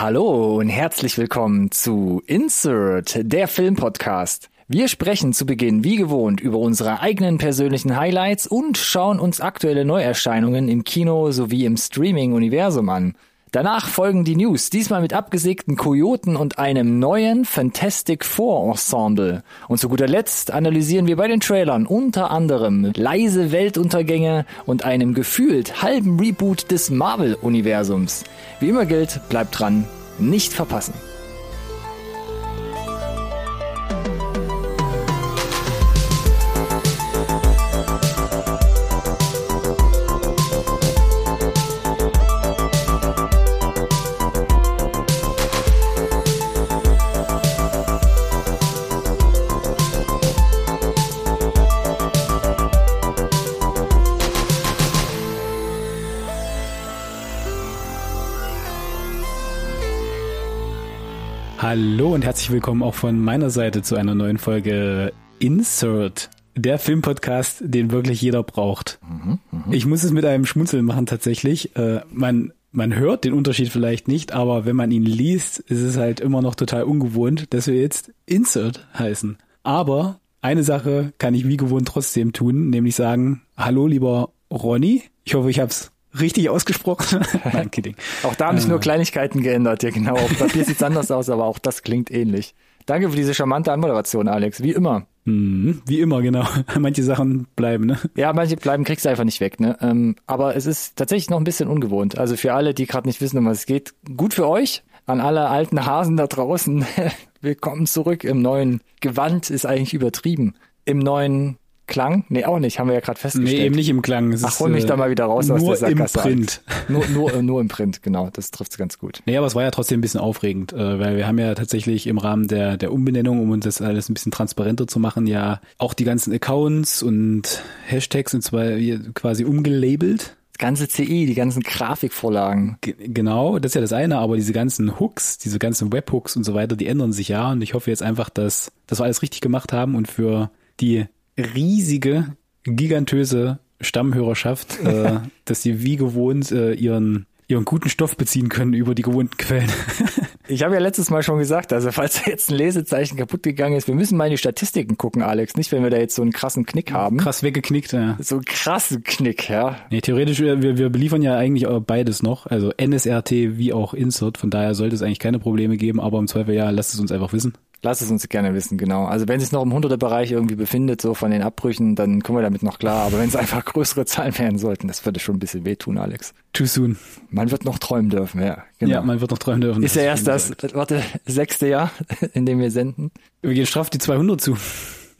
Hallo und herzlich willkommen zu Insert, der Filmpodcast. Wir sprechen zu Beginn wie gewohnt über unsere eigenen persönlichen Highlights und schauen uns aktuelle Neuerscheinungen im Kino sowie im Streaming-Universum an. Danach folgen die News, diesmal mit abgesägten Kojoten und einem neuen Fantastic Four Ensemble. Und zu guter Letzt analysieren wir bei den Trailern unter anderem leise Weltuntergänge und einem gefühlt halben Reboot des Marvel-Universums. Wie immer gilt, bleibt dran, nicht verpassen. Hallo und herzlich willkommen auch von meiner Seite zu einer neuen Folge Insert, der Filmpodcast, den wirklich jeder braucht. Mhm, mh. Ich muss es mit einem Schmunzeln machen tatsächlich. Äh, man, man hört den Unterschied vielleicht nicht, aber wenn man ihn liest, ist es halt immer noch total ungewohnt, dass wir jetzt Insert heißen. Aber eine Sache kann ich wie gewohnt trotzdem tun, nämlich sagen, hallo lieber Ronny. Ich hoffe, ich habe es richtig ausgesprochen. Nein, kidding. Auch da haben sich nur Kleinigkeiten geändert. Ja, genau. Auf Papier sieht's anders aus, aber auch das klingt ähnlich. Danke für diese charmante Anmoderation, Alex. Wie immer. Mhm, wie immer, genau. Manche Sachen bleiben, ne? Ja, manche bleiben, kriegst du einfach nicht weg, ne? Ähm, aber es ist tatsächlich noch ein bisschen ungewohnt. Also für alle, die gerade nicht wissen, um was es geht, gut für euch. An alle alten Hasen da draußen, willkommen zurück im neuen Gewand, ist eigentlich übertrieben. Im neuen Klang? Nee, auch nicht, haben wir ja gerade festgestellt. Nee, eben nicht im Klang. Es Ach, hol mich äh, da mal wieder raus aus der Sackgasse. Nur im Print. Nur, nur, nur im Print, genau, das trifft's ganz gut. Nee, aber es war ja trotzdem ein bisschen aufregend, äh, weil wir haben ja tatsächlich im Rahmen der, der Umbenennung, um uns das alles ein bisschen transparenter zu machen, ja auch die ganzen Accounts und Hashtags und zwar quasi umgelabelt Das ganze CI, die ganzen Grafikvorlagen. G genau, das ist ja das eine, aber diese ganzen Hooks, diese ganzen Webhooks und so weiter, die ändern sich ja und ich hoffe jetzt einfach, dass, dass wir alles richtig gemacht haben und für die riesige, gigantöse Stammhörerschaft, äh, dass sie wie gewohnt äh, ihren ihren guten Stoff beziehen können über die gewohnten Quellen. ich habe ja letztes Mal schon gesagt, also falls jetzt ein Lesezeichen kaputt gegangen ist, wir müssen mal in die Statistiken gucken, Alex, nicht wenn wir da jetzt so einen krassen Knick haben. Krass weggeknickt, ja. So einen krassen Knick, ja. Nee, theoretisch, wir, wir beliefern ja eigentlich beides noch, also NSRT wie auch Insert, von daher sollte es eigentlich keine Probleme geben, aber im Zweifel ja, lasst es uns einfach wissen. Lass es uns gerne wissen, genau. Also wenn es sich noch im 100er Bereich irgendwie befindet, so von den Abbrüchen, dann kommen wir damit noch klar. Aber wenn es einfach größere Zahlen werden sollten, das würde schon ein bisschen wehtun, Alex. Too soon. Man wird noch träumen dürfen, ja. Genau. Ja, man wird noch träumen dürfen. Ist ja erst das, warte, sechste Jahr, in dem wir senden. Wir gehen straff die 200 zu.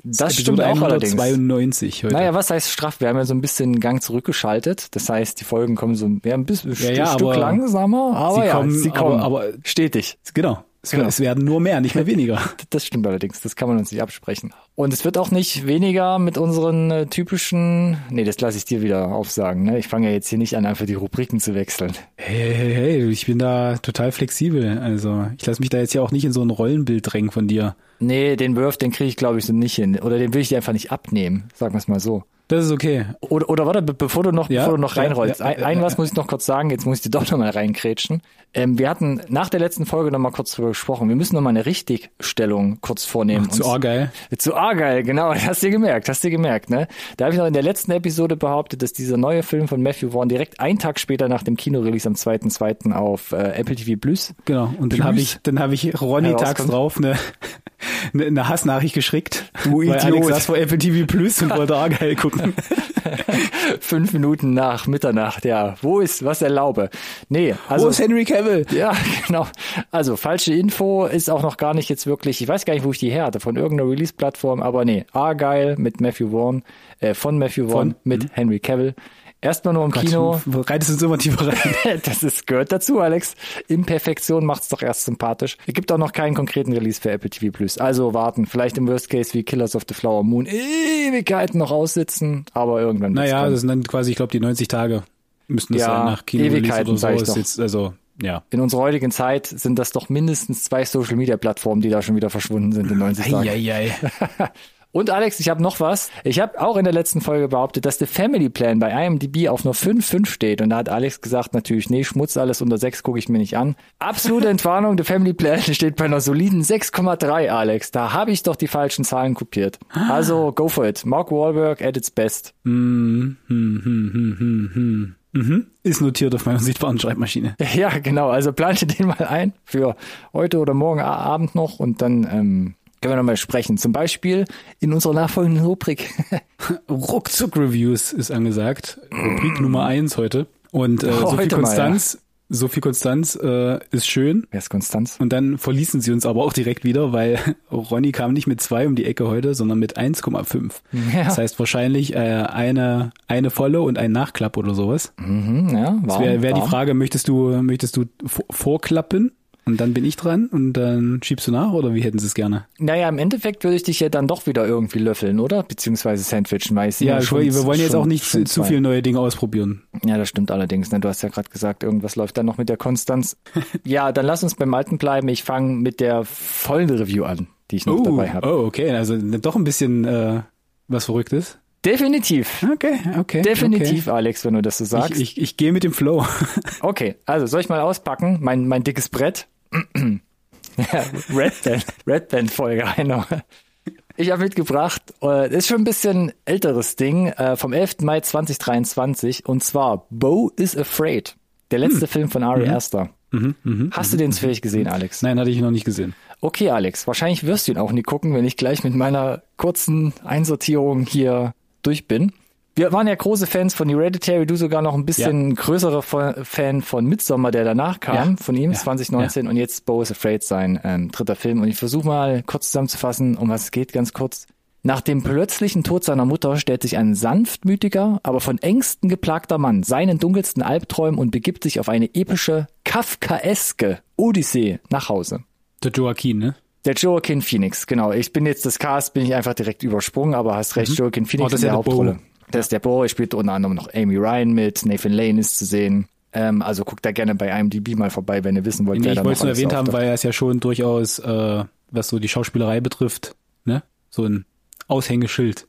Das, stimmt auch allerdings. 92 heute. Naja, was heißt straff? Wir haben ja so ein bisschen Gang zurückgeschaltet. Das heißt, die Folgen kommen so ja, ein bisschen ja, ja, Stück langsamer, aber sie ja, kommen, sie kommen aber, aber stetig. Genau. Es, genau. es werden nur mehr, nicht mehr weniger. Das stimmt allerdings, das kann man uns nicht absprechen. Und es wird auch nicht weniger mit unseren äh, typischen, nee, das lasse ich dir wieder aufsagen. Ne? Ich fange ja jetzt hier nicht an, einfach die Rubriken zu wechseln. Hey, hey, hey, ich bin da total flexibel. Also ich lasse mich da jetzt ja auch nicht in so ein Rollenbild drängen von dir. Nee, den Wurf, den kriege ich glaube ich so nicht hin. Oder den will ich dir einfach nicht abnehmen, sagen wir es mal so. Das ist okay. Oder, oder warte, bevor du noch, ja, bevor du noch reinrollst. Ja, ja, ein, was muss ich noch kurz sagen, jetzt muss ich dir doch nochmal reinkrätschen. Ähm, wir hatten nach der letzten Folge nochmal kurz drüber gesprochen. Wir müssen nochmal eine Richtigstellung kurz vornehmen. Ach, zu Argyle. Zu Argyle, genau. Hast du gemerkt, hast du gemerkt, ne? Da habe ich noch in der letzten Episode behauptet, dass dieser neue Film von Matthew Vaughn direkt einen Tag später nach dem Kinorelease am 2.2. auf äh, Apple TV Plus. Genau. Und dann habe ich, dann habe ich Ronny tags drauf eine, eine, eine Hassnachricht geschickt. Du Idiot. Alex saß vor Apple TV Plus und wollte Argyle gucken. Fünf Minuten nach Mitternacht, ja. Wo ist, was erlaube? Nee, also. Wo ist Henry Cavill? Ja, genau. Also, falsche Info ist auch noch gar nicht jetzt wirklich, ich weiß gar nicht, wo ich die her hatte, von irgendeiner Release-Plattform, aber nee, Argyle mit Matthew Vaughn, äh, von Matthew Vaughn von, mit mh. Henry Cavill. Erstmal nur im Gott, Kino. Du reitest uns immer tiefer rein. das ist, gehört dazu, Alex. Imperfektion macht's doch erst sympathisch. Es gibt auch noch keinen konkreten Release für Apple TV Plus. Also warten. Vielleicht im Worst Case wie Killers of the Flower Moon Ewigkeiten noch aussitzen, aber irgendwann. Naja, das sind dann quasi, ich glaube, die 90 Tage müssten das ja, sein nach Kino Ewigkeiten oder so. Ist jetzt, also, ja. In unserer heutigen Zeit sind das doch mindestens zwei Social Media Plattformen, die da schon wieder verschwunden sind in 90 Tagen. Ei, ei, ei. Und Alex, ich habe noch was. Ich habe auch in der letzten Folge behauptet, dass der Family Plan bei IMDb auf nur 5,5 steht. Und da hat Alex gesagt, natürlich, nee, Schmutz alles unter 6 gucke ich mir nicht an. Absolute Entwarnung, der Family Plan steht bei einer soliden 6,3, Alex. Da habe ich doch die falschen Zahlen kopiert. Also, go for it. Mark Wahlberg at its best. Hm, hm, hm, hm, hm, hm. Mhm. Ist notiert auf meiner sichtbaren Schreibmaschine. Ja, genau. Also plante den mal ein für heute oder morgen Abend noch und dann ähm, können wir nochmal sprechen. Zum Beispiel in unserer nachfolgenden Rubrik. Ruckzuck-Reviews ist angesagt. Rubrik Nummer eins heute. Und äh, so viel Konstanz, mal, ja. so viel Konstanz äh, ist schön. Wer ist Konstanz? Und dann verließen sie uns aber auch direkt wieder, weil Ronny kam nicht mit zwei um die Ecke heute, sondern mit 1,5. Ja. Das heißt wahrscheinlich äh, eine eine volle und ein Nachklapp oder sowas. Mhm, ja, das wäre wär die Frage, möchtest du möchtest du vorklappen und dann bin ich dran und dann schiebst du nach oder wie hätten sie es gerne? Naja, im Endeffekt würde ich dich ja dann doch wieder irgendwie löffeln, oder? Beziehungsweise sandwichen meistens. Ja, schon, wir wollen jetzt auch nicht zu, zu viel neue Dinge ausprobieren. Ja, das stimmt allerdings. Ne? Du hast ja gerade gesagt, irgendwas läuft dann noch mit der Konstanz. ja, dann lass uns beim Alten bleiben. Ich fange mit der vollen Review an, die ich noch oh, dabei habe. Oh, okay. Also doch ein bisschen äh, was Verrücktes. Definitiv. Okay, okay. Definitiv, okay. Alex, wenn du das so sagst. Ich, ich, ich gehe mit dem Flow. okay, also soll ich mal auspacken? Mein, mein dickes Brett. Ja, Red Band, Red Band Folge, einer. Ich habe mitgebracht, äh, ist schon ein bisschen älteres Ding, äh, vom 11. Mai 2023, und zwar Bo is Afraid, der letzte hm. Film von Ari mhm. Aster. Mhm, mh, Hast du den zufällig gesehen, Alex? Nein, hatte ich noch nicht gesehen. Okay, Alex, wahrscheinlich wirst du ihn auch nie gucken, wenn ich gleich mit meiner kurzen Einsortierung hier durch bin. Wir waren ja große Fans von Hereditary, du sogar noch ein bisschen ja. größerer Fan von Midsommar, der danach kam, ja. von ihm, ja. 2019 und jetzt Bo is Afraid sein ähm, dritter Film. Und ich versuche mal kurz zusammenzufassen, um was es geht, ganz kurz. Nach dem plötzlichen Tod seiner Mutter stellt sich ein sanftmütiger, aber von Ängsten geplagter Mann seinen dunkelsten Albträumen und begibt sich auf eine epische, kafkaeske Odyssee nach Hause. Der Joaquin, ne? Der Joaquin Phoenix, genau. Ich bin jetzt das Cast, bin ich einfach direkt übersprungen, aber hast recht, mhm. Joaquin Phoenix oh, in der, der Hauptrolle. Bo. Das ist der Boy, spielt unter anderem noch Amy Ryan mit, Nathan Lane ist zu sehen. Ähm, also guckt da gerne bei IMDb mal vorbei, wenn ihr wissen wollt, nee, wer Ich wollte es nur erwähnt haben, weil er es ja schon durchaus, äh, was so die Schauspielerei betrifft, ne? So ein Aushängeschild.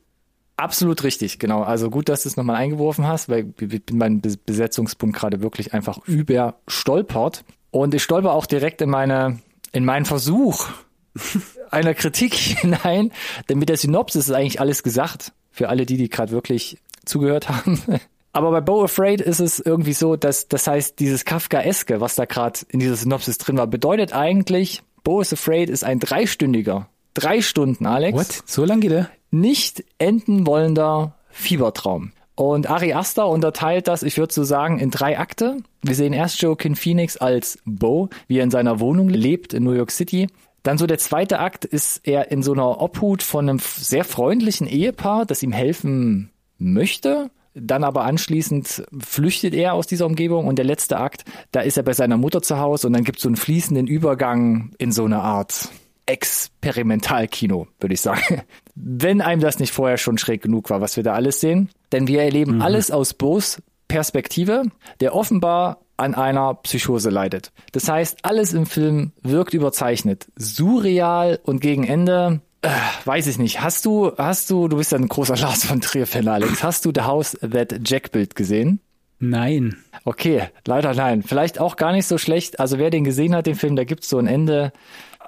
Absolut richtig, genau. Also gut, dass du es nochmal eingeworfen hast, weil ich bin mein Besetzungspunkt gerade wirklich einfach überstolpert. Und ich stolper auch direkt in meine, in meinen Versuch einer Kritik hinein, denn mit der Synopsis ist eigentlich alles gesagt. Für alle die, die gerade wirklich zugehört haben. Aber bei Bo Afraid ist es irgendwie so, dass das heißt, dieses Kafkaeske, was da gerade in dieser Synopsis drin war, bedeutet eigentlich, Bo is Afraid ist ein dreistündiger, drei Stunden, Alex. What? So lang geht er? Nicht enden wollender Fiebertraum. Und Ari Aster unterteilt das, ich würde so sagen, in drei Akte. Wir sehen erst Joaquin Phoenix als Bo, wie er in seiner Wohnung lebt in New York City. Dann so der zweite Akt ist er in so einer Obhut von einem sehr freundlichen Ehepaar, das ihm helfen möchte. Dann aber anschließend flüchtet er aus dieser Umgebung und der letzte Akt, da ist er bei seiner Mutter zu Hause und dann gibt es so einen fließenden Übergang in so eine Art Experimentalkino, würde ich sagen. Wenn einem das nicht vorher schon schräg genug war, was wir da alles sehen. Denn wir erleben mhm. alles aus Bo's Perspektive, der offenbar an einer Psychose leidet. Das heißt, alles im Film wirkt überzeichnet, surreal und gegen Ende äh, weiß ich nicht. Hast du, hast du, du bist ja ein großer Lars von Trier-Fan, Alex. Hast du The House That Jack Bild gesehen? Nein. Okay, leider nein. Vielleicht auch gar nicht so schlecht. Also wer den gesehen hat, den Film, da gibt's so ein Ende,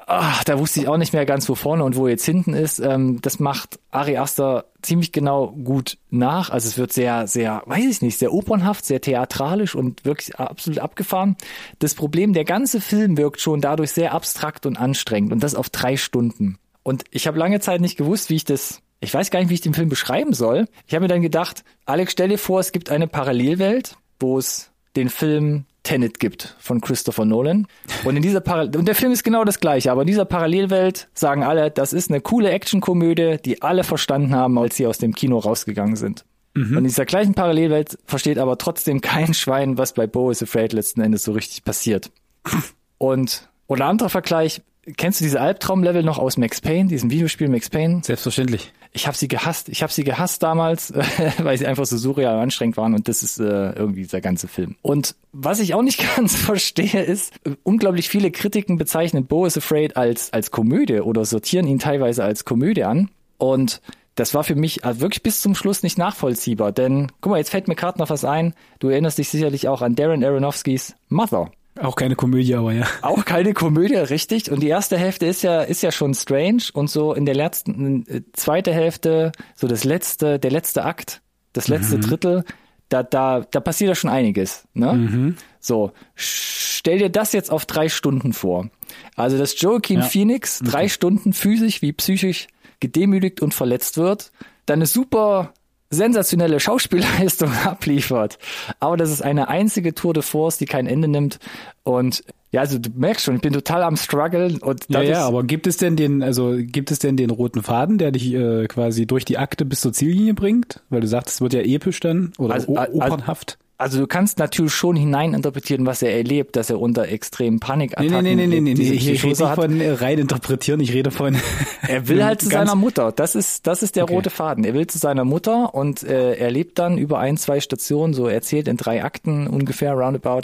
ach, da wusste ich auch nicht mehr ganz, wo vorne und wo jetzt hinten ist. Ähm, das macht Ari Aster ziemlich genau gut nach. Also es wird sehr, sehr, weiß ich nicht, sehr opernhaft, sehr theatralisch und wirklich absolut abgefahren. Das Problem, der ganze Film wirkt schon dadurch sehr abstrakt und anstrengend und das auf drei Stunden. Und ich habe lange Zeit nicht gewusst, wie ich das ich weiß gar nicht, wie ich den Film beschreiben soll. Ich habe mir dann gedacht, Alex, stell dir vor, es gibt eine Parallelwelt, wo es den Film Tenet gibt von Christopher Nolan. Und in dieser Parallel und der Film ist genau das gleiche, aber in dieser Parallelwelt sagen alle, das ist eine coole Actionkomödie, die alle verstanden haben, als sie aus dem Kino rausgegangen sind. Mhm. Und in dieser gleichen Parallelwelt versteht aber trotzdem kein Schwein, was bei Bo is Afraid letzten Endes so richtig passiert. Und oder anderer Vergleich, Kennst du diese Albtraumlevel noch aus Max Payne, diesem Videospiel Max Payne? Selbstverständlich. Ich habe sie gehasst. Ich habe sie gehasst damals, weil sie einfach so surreal und anstrengend waren und das ist äh, irgendwie der ganze Film. Und was ich auch nicht ganz verstehe, ist, unglaublich viele Kritiken bezeichnen Bo is Afraid als, als Komödie oder sortieren ihn teilweise als Komödie an. Und das war für mich also wirklich bis zum Schluss nicht nachvollziehbar. Denn, guck mal, jetzt fällt mir gerade noch was ein. Du erinnerst dich sicherlich auch an Darren Aronofskis Mother. Auch keine Komödie, aber ja. Auch keine Komödie, richtig. Und die erste Hälfte ist ja, ist ja schon strange. Und so in der letzten, äh, zweite Hälfte, so das letzte, der letzte Akt, das letzte mhm. Drittel, da, da, da passiert ja schon einiges. Ne? Mhm. So, stell dir das jetzt auf drei Stunden vor. Also, dass Joaquin ja. Phoenix drei okay. Stunden physisch wie psychisch gedemütigt und verletzt wird, dann eine super sensationelle Schauspielleistung abliefert. Aber das ist eine einzige Tour de Force, die kein Ende nimmt. Und ja, also du merkst schon, ich bin total am struggeln und ja, ja, aber gibt es denn den, also gibt es denn den roten Faden, der dich äh, quasi durch die Akte bis zur Ziellinie bringt? Weil du sagst, es wird ja episch dann oder also, opernhaft. Also, du kannst natürlich schon hineininterpretieren, was er erlebt, dass er unter extremen Panikattacken Nee, nee, nee, nee, nee, nee. ich rede nicht von äh, rein interpretieren, ich rede von Er will halt zu seiner Mutter. Das ist das ist der okay. rote Faden. Er will zu seiner Mutter und äh, er lebt dann über ein, zwei Stationen, so erzählt in drei Akten ungefähr roundabout,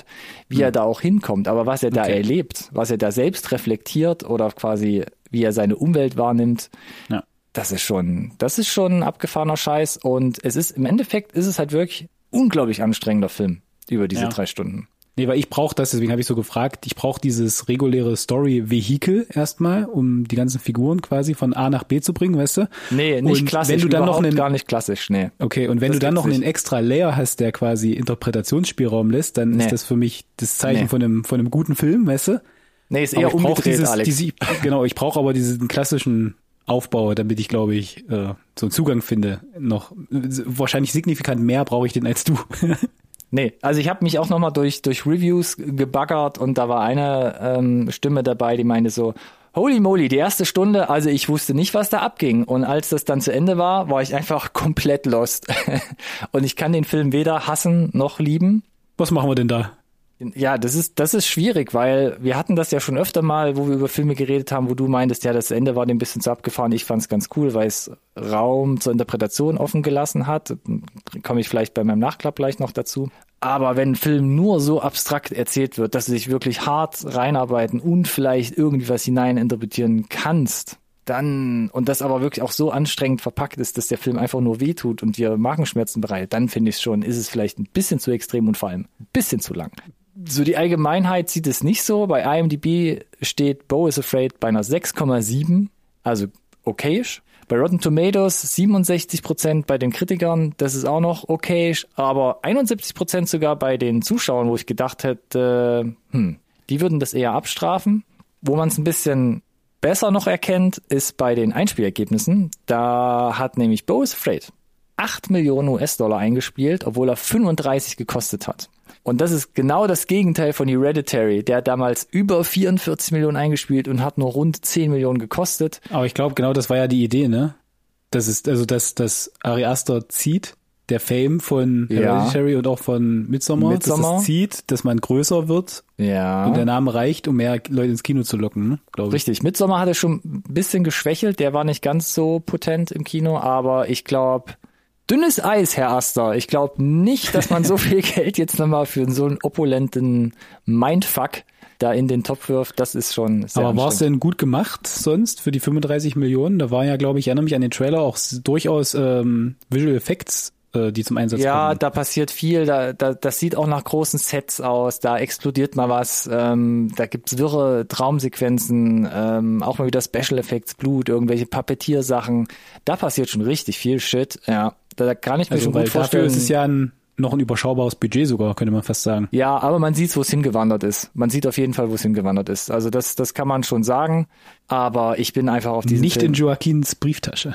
wie hm. er da auch hinkommt, aber was er da okay. erlebt, was er da selbst reflektiert oder quasi wie er seine Umwelt wahrnimmt. Ja. Das ist schon, das ist schon ein abgefahrener Scheiß und es ist im Endeffekt ist es halt wirklich unglaublich anstrengender Film über diese ja. drei Stunden. Nee, weil ich brauche das, deswegen habe ich so gefragt, ich brauche dieses reguläre Story-Vehikel erstmal, um die ganzen Figuren quasi von A nach B zu bringen, weißt du? Nee, nicht und klassisch, wenn du dann noch einen, gar nicht klassisch, nee. Okay, und wenn das du dann noch einen extra Layer hast, der quasi Interpretationsspielraum lässt, dann nee. ist das für mich das Zeichen nee. von einem von einem guten Film, weißt du? Nee, ist eher umgedreht, dieses, Alex. Diese, genau, ich brauche aber diesen klassischen aufbaue, damit ich, glaube ich, äh, so einen Zugang finde. Noch wahrscheinlich signifikant mehr brauche ich den als du. Nee, also ich habe mich auch nochmal durch, durch Reviews gebaggert und da war eine ähm, Stimme dabei, die meinte so, Holy moly, die erste Stunde, also ich wusste nicht, was da abging. Und als das dann zu Ende war, war ich einfach komplett lost. und ich kann den Film weder hassen noch lieben. Was machen wir denn da? Ja, das ist, das ist schwierig, weil wir hatten das ja schon öfter mal, wo wir über Filme geredet haben, wo du meintest, ja, das Ende war dem ein bisschen zu abgefahren. Ich fand es ganz cool, weil es Raum zur Interpretation offen gelassen hat. Komme ich vielleicht bei meinem Nachklapp gleich noch dazu. Aber wenn ein Film nur so abstrakt erzählt wird, dass du dich wirklich hart reinarbeiten und vielleicht irgendwie was hineininterpretieren kannst, dann, und das aber wirklich auch so anstrengend verpackt ist, dass der Film einfach nur wehtut und dir Magenschmerzen bereitet, dann finde ich schon, ist es vielleicht ein bisschen zu extrem und vor allem ein bisschen zu lang so die Allgemeinheit sieht es nicht so. Bei IMDb steht Bo is Afraid bei einer 6,7, also okayisch. Bei Rotten Tomatoes 67 Prozent bei den Kritikern, das ist auch noch okayisch, aber 71 Prozent sogar bei den Zuschauern, wo ich gedacht hätte, hm, die würden das eher abstrafen. Wo man es ein bisschen besser noch erkennt, ist bei den Einspielergebnissen. Da hat nämlich Bo is Afraid 8 Millionen US-Dollar eingespielt, obwohl er 35 gekostet hat. Und das ist genau das Gegenteil von Hereditary. Der hat damals über 44 Millionen eingespielt und hat nur rund 10 Millionen gekostet. Aber ich glaube, genau das war ja die Idee, ne? Das ist, also, dass, dass Ari Aster zieht, der Fame von Hereditary ja. und auch von Midsommar, Midsommar, dass es zieht, dass man größer wird. Ja. Und der Name reicht, um mehr Leute ins Kino zu locken, ne? glaube ich. Richtig. Midsommar hat er schon ein bisschen geschwächelt. Der war nicht ganz so potent im Kino, aber ich glaube, dünnes Eis, Herr Aster. Ich glaube nicht, dass man so viel Geld jetzt nochmal für so einen opulenten Mindfuck da in den Topf wirft. Das ist schon sehr Aber war es denn gut gemacht sonst für die 35 Millionen? Da war ja, glaube ich, ich erinnere mich an den Trailer auch durchaus ähm, Visual Effects äh, die zum Einsatz ja, kommen. Ja, da passiert viel. Da, da, das sieht auch nach großen Sets aus. Da explodiert mal was. Ähm, da gibt's wirre Traumsequenzen. Ähm, auch mal wieder Special Effects, Blut, irgendwelche Pappetiersachen. Da passiert schon richtig viel Shit. Ja, da kann ich mir also, schon gut vorstellen. Ist es ja ein noch ein überschaubares Budget sogar, könnte man fast sagen. Ja, aber man sieht, wo es hingewandert ist. Man sieht auf jeden Fall, wo es hingewandert ist. Also das, das kann man schon sagen. Aber ich bin einfach auf diesen Nicht Film. in Joaquins Brieftasche.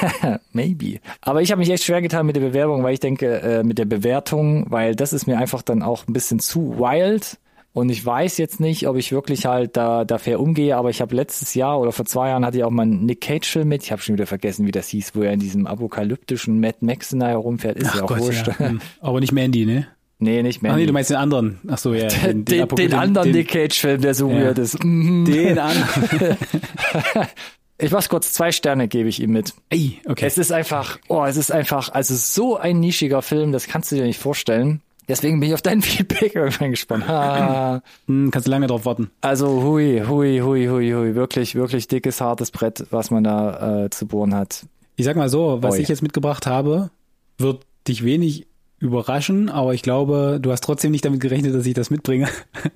Maybe. Aber ich habe mich echt schwer getan mit der Bewerbung, weil ich denke, äh, mit der Bewertung, weil das ist mir einfach dann auch ein bisschen zu wild. Und ich weiß jetzt nicht, ob ich wirklich halt da, da fair umgehe, aber ich habe letztes Jahr oder vor zwei Jahren hatte ich auch mal einen Nick Cage-Film mit. Ich habe schon wieder vergessen, wie das hieß, wo er in diesem apokalyptischen Mad Max herumfährt. Ist Ach ja auch Gott, wurscht. Ja. Hm. Aber nicht Mandy, ne? Nee, nicht Mandy. Ach nee, du meinst den anderen. Ach so, ja. Den, den, den, den anderen Nick Cage-Film, der so ja. weird ist. Mhm. Den anderen. Ich mach's kurz, zwei Sterne gebe ich ihm mit. Ey, okay. Es ist einfach, oh, es ist einfach, also so ein nischiger Film, das kannst du dir nicht vorstellen. Deswegen bin ich auf dein Feedback irgendwann gespannt. Ha. Hm, kannst du lange drauf warten. Also hui, hui, hui, hui, hui. Wirklich, wirklich dickes, hartes Brett, was man da äh, zu bohren hat. Ich sag mal so, was Oi. ich jetzt mitgebracht habe, wird dich wenig überraschen, aber ich glaube, du hast trotzdem nicht damit gerechnet, dass ich das mitbringe.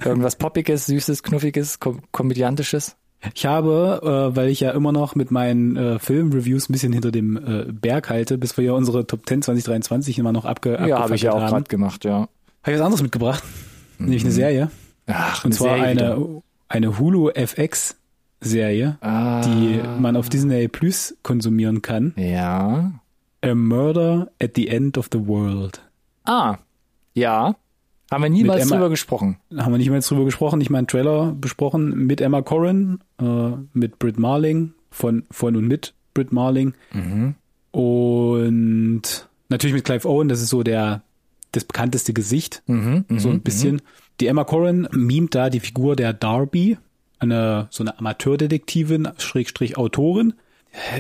Irgendwas Poppiges, Süßes, Knuffiges, Kom Komödiantisches? Ich habe, äh, weil ich ja immer noch mit meinen äh, Filmreviews ein bisschen hinter dem äh, Berg halte, bis wir ja unsere Top 10 2023 immer noch abge Ja, habe ich ja auch gerade gemacht, ja. habe ich was anderes mitgebracht, nämlich eine Serie. Ach, Und eine zwar Serie eine, wieder. eine Hulu FX Serie, Ah. die man auf Disney Plus konsumieren kann. Ja. A Murder at the End of the World. Ah, ja. Haben wir niemals Emma- drüber gesprochen. Haben wir nicht mal jetzt drüber gesprochen, nicht mal einen Trailer besprochen mit Emma Corrin, äh, mit Britt Marling, von, von und mit Britt Marling. Mhm. Und natürlich mit Clive Owen, das ist so der, das bekannteste Gesicht, Mhm, so ein bisschen. Die Emma Corrin mimt da die Figur der Darby, eine, so eine Amateurdetektivin, Schrägstrich Autorin.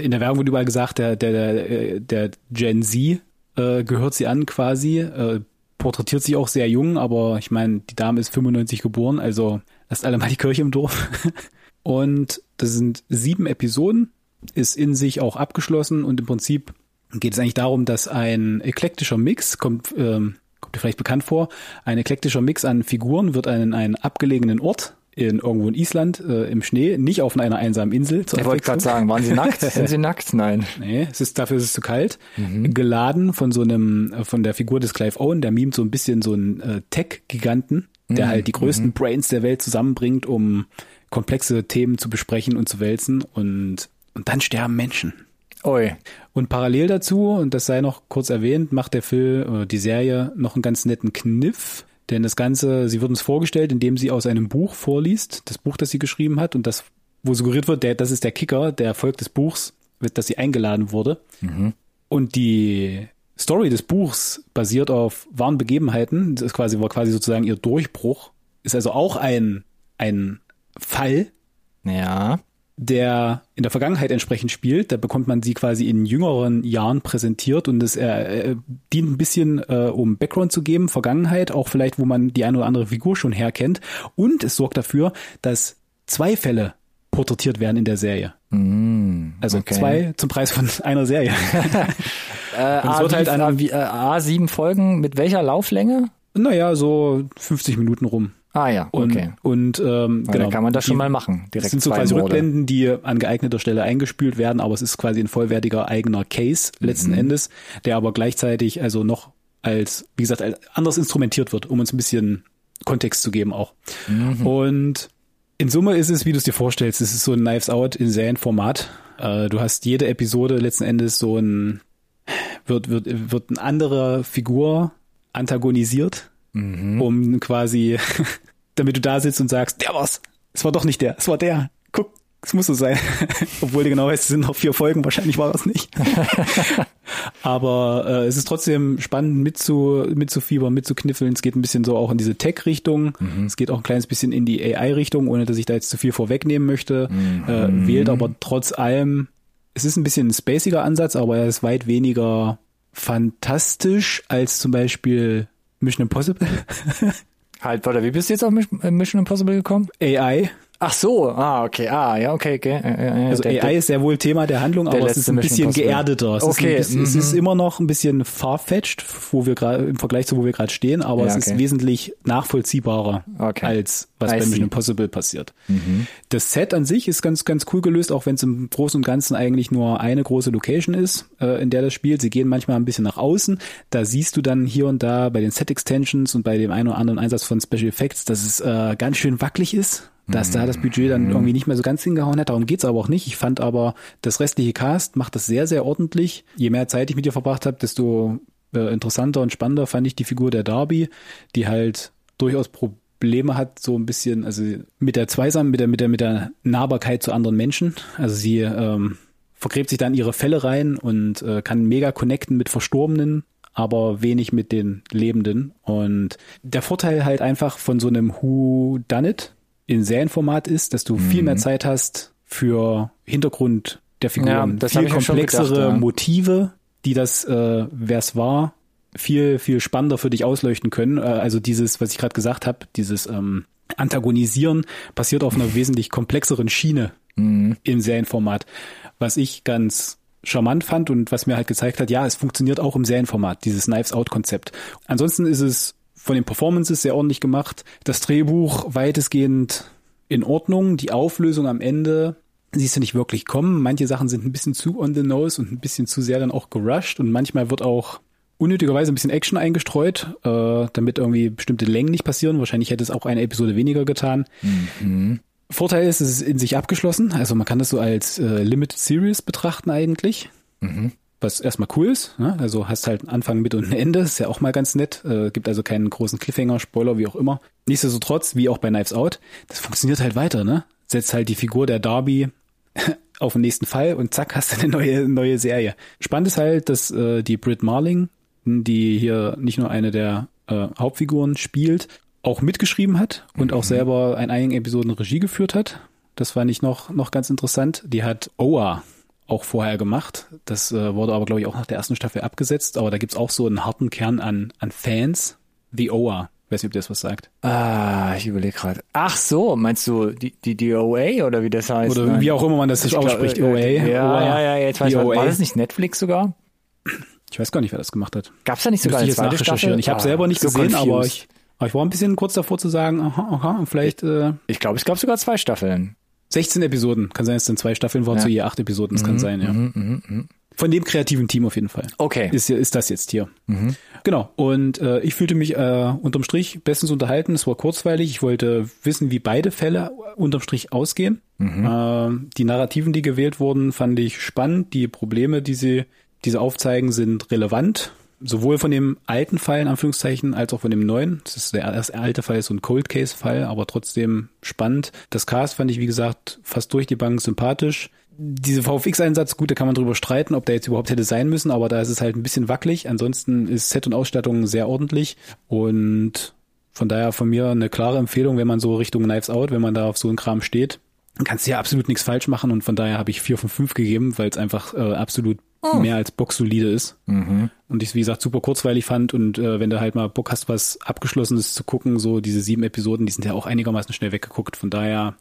In der Werbung wird überall gesagt, der, der, der, der Gen Z äh, gehört sie an quasi, äh, porträtiert sich auch sehr jung, aber ich meine, die Dame ist 95 geboren, also lasst alle mal die Kirche im Dorf. Und das sind sieben Episoden, ist in sich auch abgeschlossen und im Prinzip geht es eigentlich darum, dass ein eklektischer Mix, kommt, ähm, kommt dir vielleicht bekannt vor, ein eklektischer Mix an Figuren wird an einen abgelegenen Ort in irgendwo in Island äh, im Schnee, nicht auf einer einsamen Insel. Ich wollte gerade sagen, waren sie nackt? Sind sie nackt? Nein. Nee, es ist, dafür ist es zu kalt. Geladen von so einem, von der Figur des Clive Owen, der mimt so ein bisschen so einen äh, Tech-Giganten, der halt die größten Brains der Welt zusammenbringt, um komplexe Themen zu besprechen und zu wälzen und, und dann sterben Menschen. Ui. Und parallel dazu, und das sei noch kurz erwähnt, macht der Film, äh, die Serie noch einen ganz netten Kniff. Denn das Ganze, sie wird uns vorgestellt, indem sie aus einem Buch vorliest, das Buch, das sie geschrieben hat, und das, wo suggeriert wird, der, das ist der Kicker, der Erfolg des Buchs, wird, dass sie eingeladen wurde. Und die Story des Buchs basiert auf wahren Begebenheiten. Das ist quasi, war quasi sozusagen ihr Durchbruch. Ist also auch ein, ein Fall, Ja. Der in der Vergangenheit entsprechend spielt. Da bekommt man sie quasi in jüngeren Jahren präsentiert und es äh, äh, dient ein bisschen, äh, um Background zu geben, Vergangenheit, auch vielleicht, wo man die eine oder andere Figur schon herkennt. Und es sorgt dafür, dass zwei Fälle porträtiert werden in der Serie. also okay. zwei zum Preis von einer Serie. Äh, es A, halt A, wie, äh, A, sieben Folgen mit welcher Lauflänge? naja, so 50 Minuten rum. Ah ja, Und, okay. und ähm, Ja, genau. dann kann man das schon Die- mal machen. Das Direkt sind so quasi Morde. Rückblenden, die an geeigneter Stelle eingespült werden, aber es ist quasi ein vollwertiger eigener Case Mhm. letzten Endes, der aber gleichzeitig also noch als, wie gesagt, als anders instrumentiert wird, um uns ein bisschen Kontext zu geben auch. Mhm. Und in Summe ist es, wie du es dir vorstellst, es ist so ein Knives Out in Serienformat. Äh, du hast jede Episode letzten Endes so ein, wird, wird, wird eine andere Figur antagonisiert, Mhm. um quasi, damit du da sitzt und sagst, der war's. Es war doch nicht der, es war der. Guck, es muss so sein. Obwohl du genau weißt, es sind noch vier Folgen, wahrscheinlich war es nicht. Aber äh, es ist trotzdem spannend mitzu, mitzufiebern, mitzukniffeln. Es geht ein bisschen so auch in diese Tech-Richtung. Es geht auch ein kleines bisschen in die AI-Richtung, ohne dass ich da jetzt zu viel vorwegnehmen möchte. Äh, wählt aber trotz allem, es ist ein bisschen ein spaciger Ansatz, aber er ist weit weniger fantastisch als zum Beispiel Mission Impossible. Halt, warte, wie bist du jetzt auf Mission Mission Impossible gekommen? AI. Ach so, ah, okay, ah, ja, okay, okay. Äh, äh, Also der- AI ist sehr wohl Thema der Handlung, der aber es ist ein bisschen Impossible. geerdeter. Es, Okay, ist, bisschen, es mhm. ist immer noch ein bisschen farfetched, wo wir gerade im Vergleich zu wo wir gerade stehen, aber Ja, es okay. ist wesentlich nachvollziehbarer Okay. als was I bei. Mhm. Mission Impossible passiert. Das Set an sich ist ganz ganz cool gelöst, auch wenn es im Großen und Ganzen eigentlich nur eine große Location ist, äh, in der das spielt. Sie gehen manchmal ein bisschen nach außen. Da siehst du dann hier und da bei den Set Extensions und bei dem einen oder anderen Einsatz von Special Effects, dass es äh, ganz schön wackelig ist dass da das Budget dann irgendwie nicht mehr so ganz hingehauen hat. Darum geht's aber auch nicht. Ich fand aber, das restliche Cast macht das sehr, sehr ordentlich. Je mehr Zeit ich mit ihr verbracht habe, desto äh, interessanter und spannender fand ich die Figur der Darby, die halt durchaus Probleme hat, so ein bisschen, also mit der Zweisam, mit der, mit der, mit der Nahbarkeit zu anderen Menschen. Also sie ähm, vergräbt sich dann ihre Fälle rein und äh, kann mega connecten mit Verstorbenen, aber wenig mit den Lebenden. Und der Vorteil halt einfach von so einem Who Done It in Serienformat ist, dass du viel mehr Zeit hast für Hintergrund der Figuren, Mhm. Ja, viel komplexere gedacht, ja. Motive, die das, äh, wer es war, viel, viel spannender für dich ausleuchten können. Äh, also dieses, was ich gerade gesagt habe, dieses ähm, Antagonisieren passiert auf einer wesentlich komplexeren Schiene Mhm. im Serienformat. Was ich ganz charmant fand und was mir halt gezeigt hat, ja, es funktioniert auch im Serienformat, dieses Knives Out Konzept. Ansonsten ist es von den Performances sehr ordentlich gemacht. Das Drehbuch weitestgehend in Ordnung. Die Auflösung am Ende siehst du nicht wirklich kommen. Manche Sachen sind ein bisschen zu on the nose und ein bisschen zu sehr dann auch gerusht und manchmal wird auch unnötigerweise ein bisschen Action eingestreut, äh, damit irgendwie bestimmte Längen nicht passieren. Wahrscheinlich hätte es auch eine Episode weniger getan. Mhm. Vorteil ist, es ist in sich abgeschlossen. Also man kann das so als äh, Limited Series betrachten eigentlich. Mhm. Was erstmal cool ist. Ne? Also hast halt einen Anfang, Mitte und ein Ende. Ist ja auch mal ganz nett. Äh, gibt also keinen großen Cliffhanger, Spoiler, wie auch immer. Nichtsdestotrotz, wie auch bei Knives Out, das funktioniert halt weiter. Ne? Setzt halt die Figur der Darby auf den nächsten Fall und zack, hast du eine neue, neue Serie. Spannend ist halt, dass äh, die Brit Marling, die hier nicht nur eine der äh, Hauptfiguren spielt, auch mitgeschrieben hat und mhm. auch selber in einigen Episoden Regie geführt hat. Das fand ich noch, noch ganz interessant. Die hat Oa auch vorher gemacht. Das äh, wurde aber, glaube ich, auch nach der ersten Staffel abgesetzt. Aber da gibt's auch so einen harten Kern an, an Fans. The Oa. Weiß nicht, ob dir das was sagt. Ah, ich überlege gerade. Ach so, meinst du die, die, die OA oder wie das heißt? Oder Nein. wie auch immer man das sich ausspricht. Glaub, äh, OA. Ja, OA. ja, ja, jetzt weiß ich, war das nicht Netflix sogar? Ich weiß gar nicht, wer das gemacht hat. Gab's da nicht sogar Müsste zweite Staffel? Ich habe ah, selber nicht so gesehen, confused. aber ich aber ich war ein bisschen kurz davor zu sagen, aha, aha, vielleicht. Äh, ich glaube, es gab sogar zwei Staffeln. 16 Episoden. Kann sein, es sind zwei Staffeln waren ja. zu je acht Episoden. Das mhm, kann sein, ja. Mhm, mh, mh. Von dem kreativen Team auf jeden Fall. Okay. Ist, ist das jetzt hier. Mhm. Genau. Und äh, ich fühlte mich äh, unterm Strich bestens unterhalten. Es war kurzweilig. Ich wollte wissen, wie beide Fälle unterm Strich ausgehen. Mhm. Äh, die Narrativen, die gewählt wurden, fand ich spannend. Die Probleme, die sie diese aufzeigen, sind relevant sowohl von dem alten Fall in Anführungszeichen als auch von dem neuen. Das ist der erste alte Fall ist so ein Cold Case Fall, aber trotzdem spannend. Das Cast fand ich wie gesagt fast durch die Bank sympathisch. Diese VFX-Einsatz, gut, da kann man drüber streiten, ob der jetzt überhaupt hätte sein müssen, aber da ist es halt ein bisschen wackelig. Ansonsten ist Set und Ausstattung sehr ordentlich und von daher von mir eine klare Empfehlung, wenn man so Richtung Knives Out, wenn man da auf so einen Kram steht, kannst du ja absolut nichts falsch machen und von daher habe ich vier von fünf gegeben, weil es einfach äh, absolut oh. mehr als boxsolide ist. Mhm. Und ich wie gesagt, super kurzweilig fand und äh, wenn du halt mal Bock hast, was Abgeschlossenes zu gucken, so diese sieben Episoden, die sind ja auch einigermaßen schnell weggeguckt. Von daher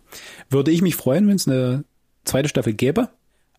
würde ich mich freuen, wenn es eine zweite Staffel gäbe.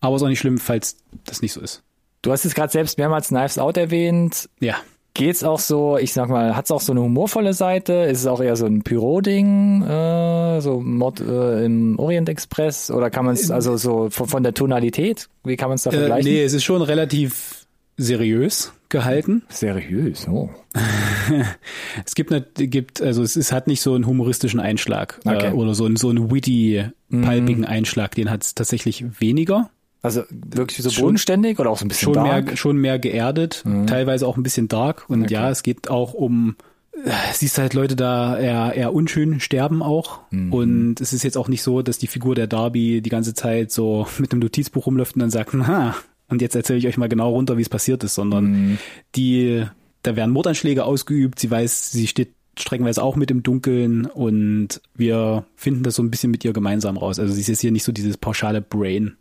Aber ist auch nicht schlimm, falls das nicht so ist. Du hast es gerade selbst mehrmals Knives Out erwähnt. Ja. Geht's auch so, ich sag mal, hat's auch so eine humorvolle Seite? Ist es auch eher so ein Pyro-Ding, äh, so Mod äh, im Orient Express? Oder kann man es, also so von, von, der Tonalität, wie kann man es da äh, vergleichen? Nee, es ist schon relativ seriös gehalten. Seriös, oh. es gibt, eine, gibt, also es, es hat nicht so einen humoristischen Einschlag äh, okay. äh, oder so einen, so einen witty, palpigen mhm. Einschlag, den hat es tatsächlich weniger. Also wirklich so schon, bodenständig oder auch so ein bisschen schon dark? Mehr, schon mehr geerdet, mhm. teilweise auch ein bisschen dark. Und okay. ja, es geht auch um, äh, siehst halt Leute da eher, eher unschön sterben auch. Mhm. Und es ist jetzt auch nicht so, dass die Figur der Darby die ganze Zeit so mit einem Notizbuch rumläuft und dann sagt, ha, und jetzt erzähle ich euch mal genau runter, wie es passiert ist, sondern mhm. die, da werden Mordanschläge ausgeübt, sie weiß, sie steht streckenweise auch mit im Dunkeln und wir finden das so ein bisschen mit ihr gemeinsam raus. Also sie ist jetzt hier nicht so dieses pauschale Brain,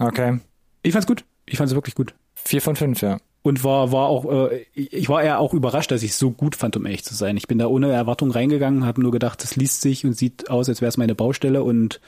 Okay. Ich fand's gut. Ich fand's wirklich gut. Vier von fünf, ja. Und war, war auch, äh, ich war eher auch überrascht, dass ich es so gut fand, um ehrlich zu sein. Ich bin da ohne Erwartung reingegangen, habe nur gedacht, das liest sich und sieht aus, als wäre es meine Baustelle und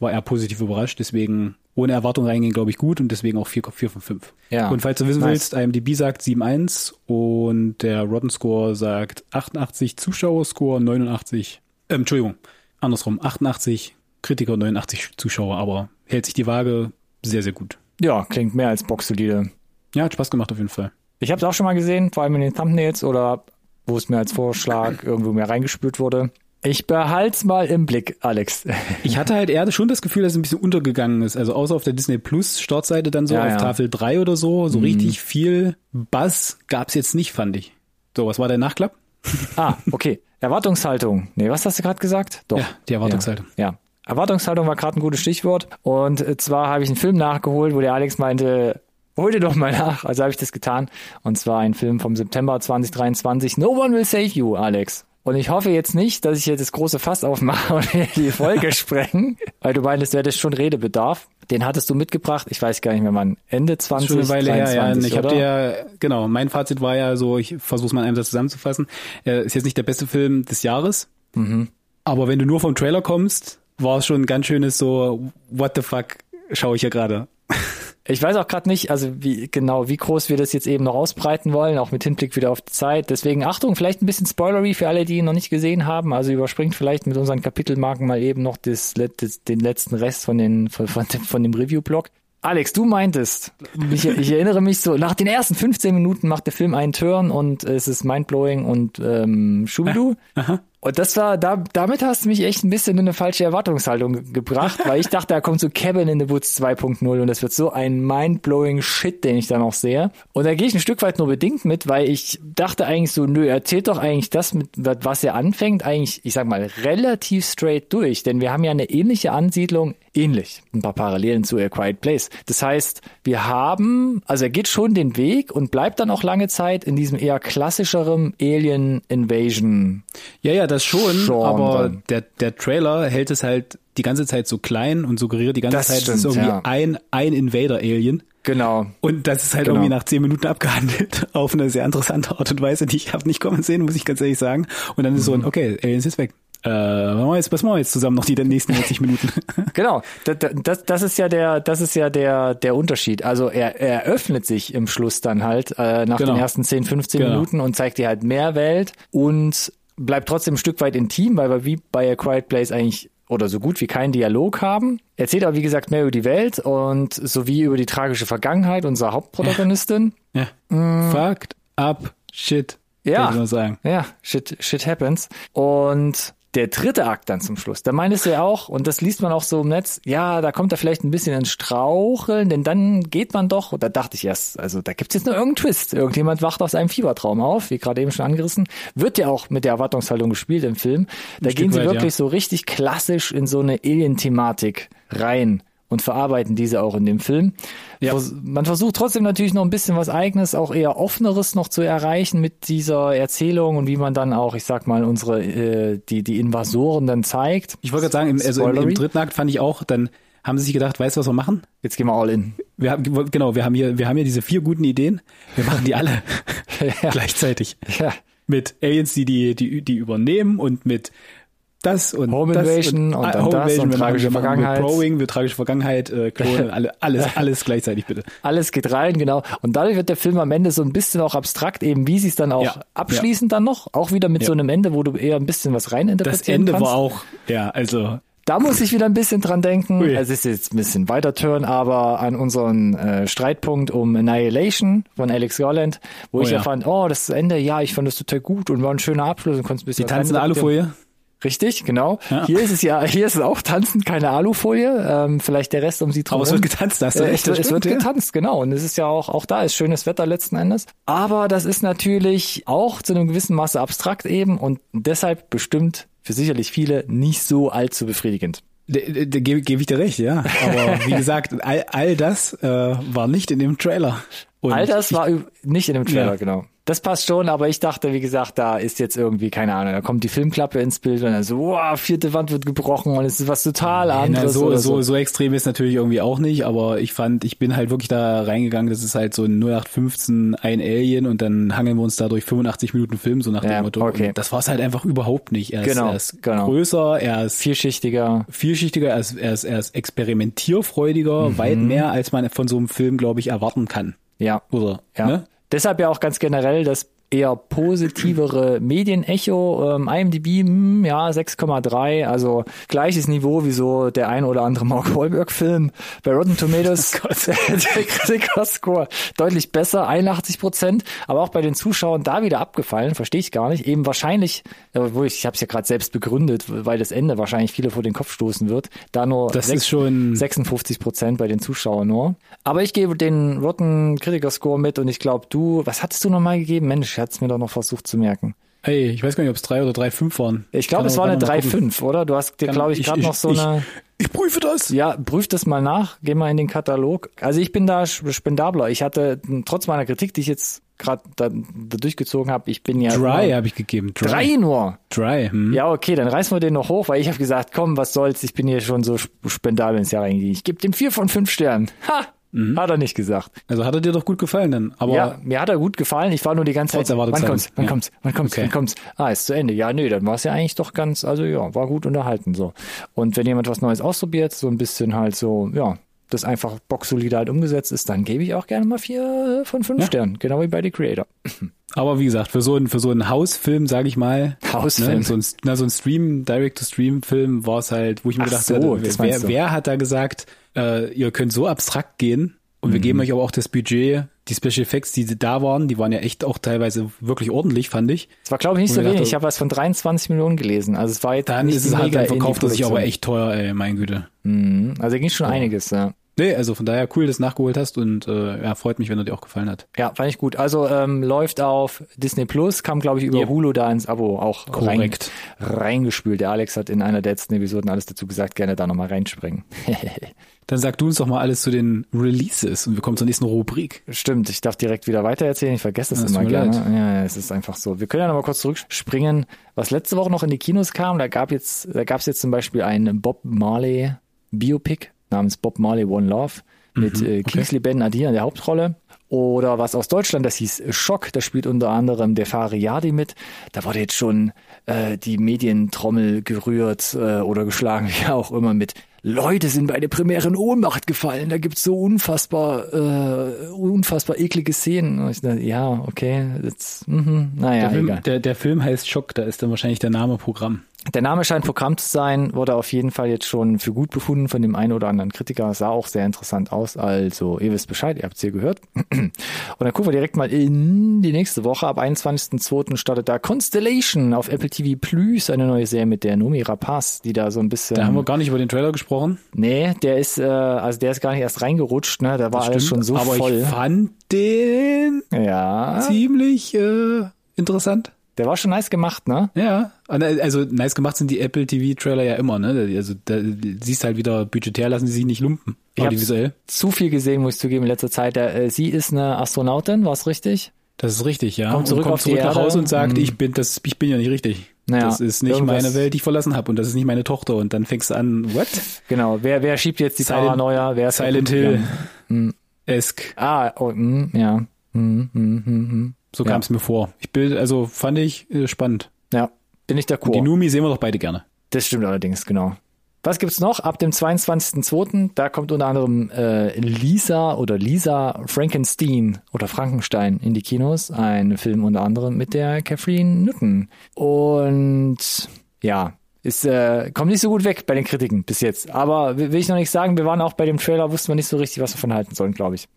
war eher positiv überrascht. Deswegen ohne Erwartung reingehen, glaube ich, gut und deswegen auch vier, vier von fünf. Ja. Und falls du wissen nice. willst, IMDb sagt 7,1 und der Rotten Score sagt 88 Zuschauerscore, 89, äh, Entschuldigung, andersrum, 88 Kritiker, 89 Zuschauer, aber hält sich die Waage, sehr, sehr gut. Ja, klingt mehr als boxsolide. Ja, hat Spaß gemacht auf jeden Fall. Ich habe es auch schon mal gesehen, vor allem in den Thumbnails oder wo es mir als Vorschlag irgendwo mehr reingespült wurde. Ich behalt's mal im Blick, Alex. Ich hatte halt eher schon das Gefühl, dass es ein bisschen untergegangen ist. Also außer auf der Disney Plus Startseite dann so ja, auf ja. Tafel 3 oder so, so mhm. richtig viel Buzz gab's jetzt nicht, fand ich. So, was war der Nachklapp? Ah, okay. Erwartungshaltung. Nee, was hast du gerade gesagt? Doch. Ja, die Erwartungshaltung. Ja. ja. Erwartungshaltung war gerade ein gutes Stichwort. Und zwar habe ich einen Film nachgeholt, wo der Alex meinte, hol dir doch mal nach. Also habe ich das getan. Und zwar ein Film vom September 2023. No One Will Save You, Alex. Und ich hoffe jetzt nicht, dass ich jetzt das große Fass aufmache und die Folge sprengen, weil du meintest, wäre das schon Redebedarf. Den hattest du mitgebracht, ich weiß gar nicht mehr wann, Ende 20, schon eine Weile her, ja. Ich habe dir, genau, mein Fazit war ja so, ich versuche es mal in einem Satz zusammenzufassen, äh, ist jetzt nicht der beste Film des Jahres, mhm. aber wenn du nur vom Trailer kommst, war es schon ein ganz schönes so, what the fuck, schaue ich hier gerade. Ich weiß auch gerade nicht, also wie genau, wie groß wir das jetzt eben noch ausbreiten wollen, auch mit Hinblick wieder auf die Zeit. Deswegen Achtung, vielleicht ein bisschen Spoilery für alle, die ihn noch nicht gesehen haben. Also überspringt vielleicht mit unseren Kapitelmarken mal eben noch das, das, den letzten Rest von, den, von, von, von dem Review-Blog. Alex, du meintest, ich, ich, erinnere mich so, nach den ersten 15 Minuten macht der Film einen Turn und es ist mindblowing und ähm, Schubidu. Und das war, da, damit hast du mich echt ein bisschen in eine falsche Erwartungshaltung gebracht, weil ich dachte, da kommt so Cabin in the Woods 2.0 und das wird so ein mindblowing Shit, den ich da noch sehe. Und da gehe ich ein Stück weit nur bedingt mit, weil ich dachte eigentlich so, nö, erzählt doch eigentlich das, mit was er anfängt, eigentlich, ich sag mal, relativ straight durch, denn wir haben ja eine ähnliche Ansiedlung, ähnlich, ein paar Parallelen zu A Quiet Place. Das heißt, wir haben, also er geht schon den Weg und bleibt dann auch lange Zeit in diesem eher klassischeren Alien Invasion. Ja, ja, das schon, Genre. aber der, der Trailer hält es halt die ganze Zeit so klein und suggeriert die ganze das Zeit, stimmt, es ist irgendwie ja. ein, ein Invader-Alien. Genau. Und das ist halt genau. irgendwie nach zehn Minuten abgehandelt auf eine sehr interessante Art und Weise, die ich habe nicht kommen sehen, muss ich ganz ehrlich sagen. Und dann ist so ein, mhm. okay, Aliens ist weg. Äh, was machen wir jetzt, was machen wir jetzt zusammen noch die nächsten 90 Minuten? genau, das, das, das ist ja der, das ist ja der, der Unterschied. Also er, er öffnet sich im Schluss dann halt äh, nach genau. den ersten 10, 15 genau. Minuten und zeigt dir halt mehr Welt und bleibt trotzdem ein Stück weit intim, weil wir wie bei A Quiet Place eigentlich oder so gut wie keinen Dialog haben. Erzählt aber, wie gesagt, mehr über die Welt und sowie über die tragische Vergangenheit unserer Hauptprotagonistin. Ja. ja. Mm. Fucked up shit. Ja. Ja, shit, shit happens. Und der dritte Akt dann zum Schluss, da meintest du ja auch, und das liest man auch so im Netz, ja, da kommt er vielleicht ein bisschen ins Straucheln, denn dann geht man doch, da dachte ich erst, also da gibt's jetzt nur irgendeinen Twist. Irgendjemand wacht aus einem Fiebertraum auf, wie gerade eben schon angerissen. Wird ja auch mit der Erwartungshaltung gespielt im Film. Da ein gehen sie weit, wirklich ja. so richtig klassisch in so eine Alien-Thematik rein und verarbeiten diese auch in dem Film. Ja. Man versucht trotzdem natürlich noch ein bisschen was eigenes, auch eher offeneres noch zu erreichen mit dieser Erzählung und wie man dann auch, ich sag mal, unsere äh, die die Invasoren dann zeigt. Ich wollte gerade sagen, im, also im, im dritten Akt fand ich auch, dann haben sie sich gedacht, weißt du, was wir machen? Jetzt gehen wir all in. Wir haben, genau, wir haben hier, wir haben hier diese vier guten Ideen. Wir machen die alle ja. gleichzeitig. Ja. Mit Aliens, die, die, die, die übernehmen und mit das und Home das Invasion und, und dann Home das Invasion, und tragische wir Vergangenheit. Growing, wir tragische Vergangenheit, äh, Klone, alle, alles, alles gleichzeitig bitte. Alles geht rein, genau. Und dadurch wird der Film am Ende so ein bisschen auch abstrakt, eben wie sie es dann auch ja, abschließen ja. dann noch, auch wieder mit ja. so einem Ende, wo du eher ein bisschen was reininterpretieren kannst. Das Ende kannst. war auch, ja, also da muss ich wieder ein bisschen dran denken. Ui. Es ist jetzt ein bisschen weiter Turn, aber an unseren äh, Streitpunkt um Annihilation von Alex Garland, wo oh, ich ja fand, oh, das Ende, ja, ich fand das total gut und war ein schöner Abschluss und konntest ein bisschen. Die tanzende Alufolie? Richtig, genau. Ja. Hier ist es ja, hier ist es auch tanzen, keine Alufolie. Ähm, vielleicht der Rest um sie drum. Aber es wird getanzt, das äh, es, es wird ja. getanzt, genau. Und es ist ja auch, auch da ist schönes Wetter letzten Endes. Aber das ist natürlich auch zu einem gewissen Maße abstrakt eben und deshalb bestimmt für sicherlich viele nicht so allzu befriedigend. Gebe geb ich dir recht, ja. Aber wie gesagt, all, all das äh, war nicht in dem Trailer. Und all das war nicht in dem Trailer, ja. genau das passt schon, aber ich dachte, wie gesagt, da ist jetzt irgendwie, keine Ahnung, da kommt die Filmklappe ins Bild und dann so, wow, vierte Wand wird gebrochen und es ist was total nee, anderes. Na, so, so, so extrem ist natürlich irgendwie auch nicht, aber ich fand, ich bin halt wirklich da reingegangen, das ist halt so ein 0815 ein Alien und dann hangeln wir uns da durch 85 Minuten Film, so nach dem ja, Motto. Okay. Und das war es halt einfach überhaupt nicht. Er ist, genau, er ist genau. größer, er ist vielschichtiger. Vielschichtiger, er ist, er ist, er ist experimentierfreudiger, mhm. weit mehr, als man von so einem Film, glaube ich, erwarten kann. Ja. Oder? Ja. Ne? Deshalb ja auch ganz generell das eher positivere Medienecho. Ähm, IMDb, mh, hm, ja, 6,3, also gleiches Niveau wie so der ein oder andere Mark Wahlberg-Film. Bei Rotten Tomatoes der Kritikerscore deutlich besser, 81 Prozent, aber auch bei den Zuschauern da wieder abgefallen, verstehe ich gar nicht. Eben wahrscheinlich, wo ich, ich habe es ja gerade selbst begründet, weil das Ende wahrscheinlich viele vor den Kopf stoßen wird. Da nur das 6, ist schon 56 Prozent bei den Zuschauern nur. Aber ich gebe den Rotten Kritiker-Score mit und ich glaube, du, was hattest du nochmal gegeben? Mensch, hatte es mir doch noch versucht zu merken. Hey, ich weiß gar nicht, ob es drei oder drei fünf waren. Ich glaube, es war eine drei fünf, oder? Du hast dir, glaube ich, gerade noch so ich, eine. Ich prüfe das. Ja, prüf das mal nach. Geh mal in den Katalog. Also ich bin da spendabler. Ich hatte trotz meiner Kritik, die ich jetzt gerade da, da, durchgezogen habe, ich bin ja Dry habe ich gegeben. Dry. Drei nur. Dry. Hm. Ja, okay, dann reißen wir den noch hoch, weil ich habe gesagt, komm, was soll's, ich bin hier schon so spendabel ins Jahr reingegangen. Ich gebe dem vier von fünf Sternen. Ha! Mhm. Hat er nicht gesagt. Also hat er dir doch gut gefallen dann. Aber ja, mir hat er gut gefallen. Ich war nur die ganze Zeit. Wann kommt's? Wann ja. kommt's? Wann kommt's? Okay. Wann kommt's? Ah, ist zu Ende. Ja, nö, dann war es ja eigentlich doch ganz, also ja, war gut unterhalten so. Und wenn jemand was Neues ausprobiert, so ein bisschen halt so, ja, das einfach boxsolide halt umgesetzt ist, dann gebe ich auch gerne mal vier von fünf Ja. Sternen, genau wie bei The Creator. Aber wie gesagt, für so einen, für so einen Hausfilm, sage ich mal, Hausfilm. Ne, so ein, na, so ein Stream, Direct-to-Stream-Film war es halt, wo ich mir Ach gedacht so, habe, das wer, wer hat da gesagt, äh, ihr könnt so abstrakt gehen und Mhm. wir geben euch aber auch das Budget, die Special Effects, die da waren, die waren ja echt auch teilweise wirklich ordentlich, fand ich. Es war, glaube ich, nicht so wenig. dachte- Ich habe was von 23 Millionen gelesen. Also es war jetzt Dann nicht ist es halt, dann verkauft er sich aber echt teuer, ey, mein Güte. Mhm. Also da ging schon einiges, ja. Nee, also von daher cool, dass du nachgeholt hast und äh, ja, freut mich, wenn er dir auch gefallen hat. Ja, fand ich gut. Also ähm, läuft auf Disney Plus, kam glaube ich über Yep. Hulu da ins Abo auch rein, Korrekt. reingespült. Der Alex hat in einer der letzten Episoden alles dazu gesagt, gerne da nochmal reinspringen. Dann sag du uns doch mal alles zu den Releases und wir kommen zur nächsten Rubrik. Stimmt, ich darf direkt wieder weitererzählen. Ich vergesse das Ja, es immer gerne. leid. Ja, ja, es ist einfach so. Wir können ja noch mal kurz zurückspringen, was letzte Woche noch in die Kinos kam. Da gab jetzt, da gab es jetzt zum Beispiel ein Bob Marley Biopic namens Bob Marley One Love mit äh, Kingsley Ben Nadir in der Hauptrolle. Oder was aus Deutschland, das hieß Schock, da spielt unter anderem der Fariadi mit. Da wurde jetzt schon äh, die Medientrommel gerührt äh, oder geschlagen, wie auch immer, mit Leute sind bei der Premiere in Ohnmacht gefallen. Da gibt's so unfassbar, äh, unfassbar eklige Szenen. Und ich dachte, ja, okay, jetzt, mhm, naja, der, Film, egal. der, der Film heißt Schock, da ist dann wahrscheinlich der Name Programm. Der Name scheint Programm zu sein, wurde auf jeden Fall jetzt schon für gut befunden von dem einen oder anderen Kritiker. Sah auch sehr interessant aus. Also, ihr wisst Bescheid, ihr habt es hier gehört. Und dann gucken wir direkt mal in die nächste Woche. Ab 21.02. startet da Constellation auf Apple TV Plus, eine neue Serie mit der Nomi Rapaz, die da so ein bisschen. Da haben wir gar nicht über den Trailer gesprochen. nee, der ist, äh, also der ist gar nicht erst reingerutscht, ne? Da war alles schon so aber voll. ich fand den Ja. ziemlich äh, interessant. Der war schon nice gemacht, ne? Ja, äh, also nice gemacht sind die Apple TV Trailer ja immer, ne? Also da siehst halt wieder budgetär lassen sie sich nicht lumpen. Ich Audiovisuell. zu viel gesehen, muss ich zugeben, in letzter Zeit. Äh, sie ist eine Astronautin, war's richtig? Das ist richtig, ja. Kommt zurück und kommt zurück nach Erde. Hause und sagt, Mhm. ich bin das, ich bin ja nicht richtig. Naja, das ist nicht irgendwas- meine Welt, die ich verlassen habe und das ist nicht meine Tochter. Und dann fängst du an, what? Genau. Wer, wer schiebt jetzt die Silent- Paranoia? Wer ist Silent kaputt Hill gegangen? esk. Ah, oh, mm, ja. Mm, mm, mm, mm. So Ja. kam es mir vor. Ich bin, also fand ich äh, spannend. Ja, bin ich Und die d'accord. Numi sehen wir doch beide gerne. Das stimmt allerdings, genau. Was gibt's noch? Ab dem 22.02. Da kommt unter anderem äh, Lisa oder Lisa Frankenstein oder Frankenstein in die Kinos. Ein Film unter anderem mit der Catherine Newton. Und ja, ist äh, kommt nicht so gut weg bei den Kritiken bis jetzt. Aber will will ich noch nicht sagen, wir waren auch bei dem Trailer, wussten wir nicht so richtig, was wir von halten sollen, glaube ich.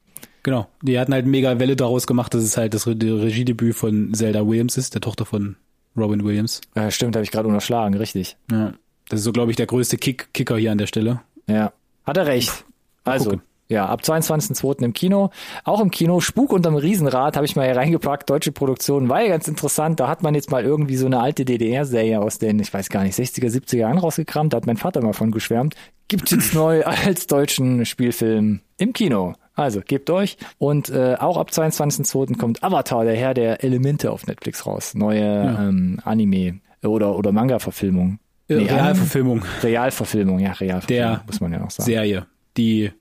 Genau. Die hatten halt mega Welle daraus gemacht, dass es halt das Re Regiedebüt von Zelda Williams ist, der Tochter von Robin Williams. Äh, stimmt, habe ich gerade unterschlagen, richtig. Ja. Das ist so, glaube ich, der größte Kick Kicker hier an der Stelle. Ja, hat er recht. Also, gucken. ja, ab 22.02. im Kino. Auch im Kino, Spuk unterm Riesenrad habe ich mal hier reingepackt, deutsche Produktion. War ja ganz interessant, da hat man jetzt mal irgendwie so eine alte DDR-Serie aus den, ich weiß gar nicht, 60er, 70er Jahren rausgekramt, da hat mein Vater mal von geschwärmt. Gibt's jetzt neu als deutschen Spielfilm im Kino. Also, gebt euch. Und äh, auch ab 22.02. kommt Avatar, der Herr der Elemente auf Netflix raus. Neue ähm, Anime- oder, oder Manga-Verfilmung. Äh, Nee, Realverfilmung Realverfilmung, ja, Realverfilmung, Der muss man ja auch sagen. Serie, die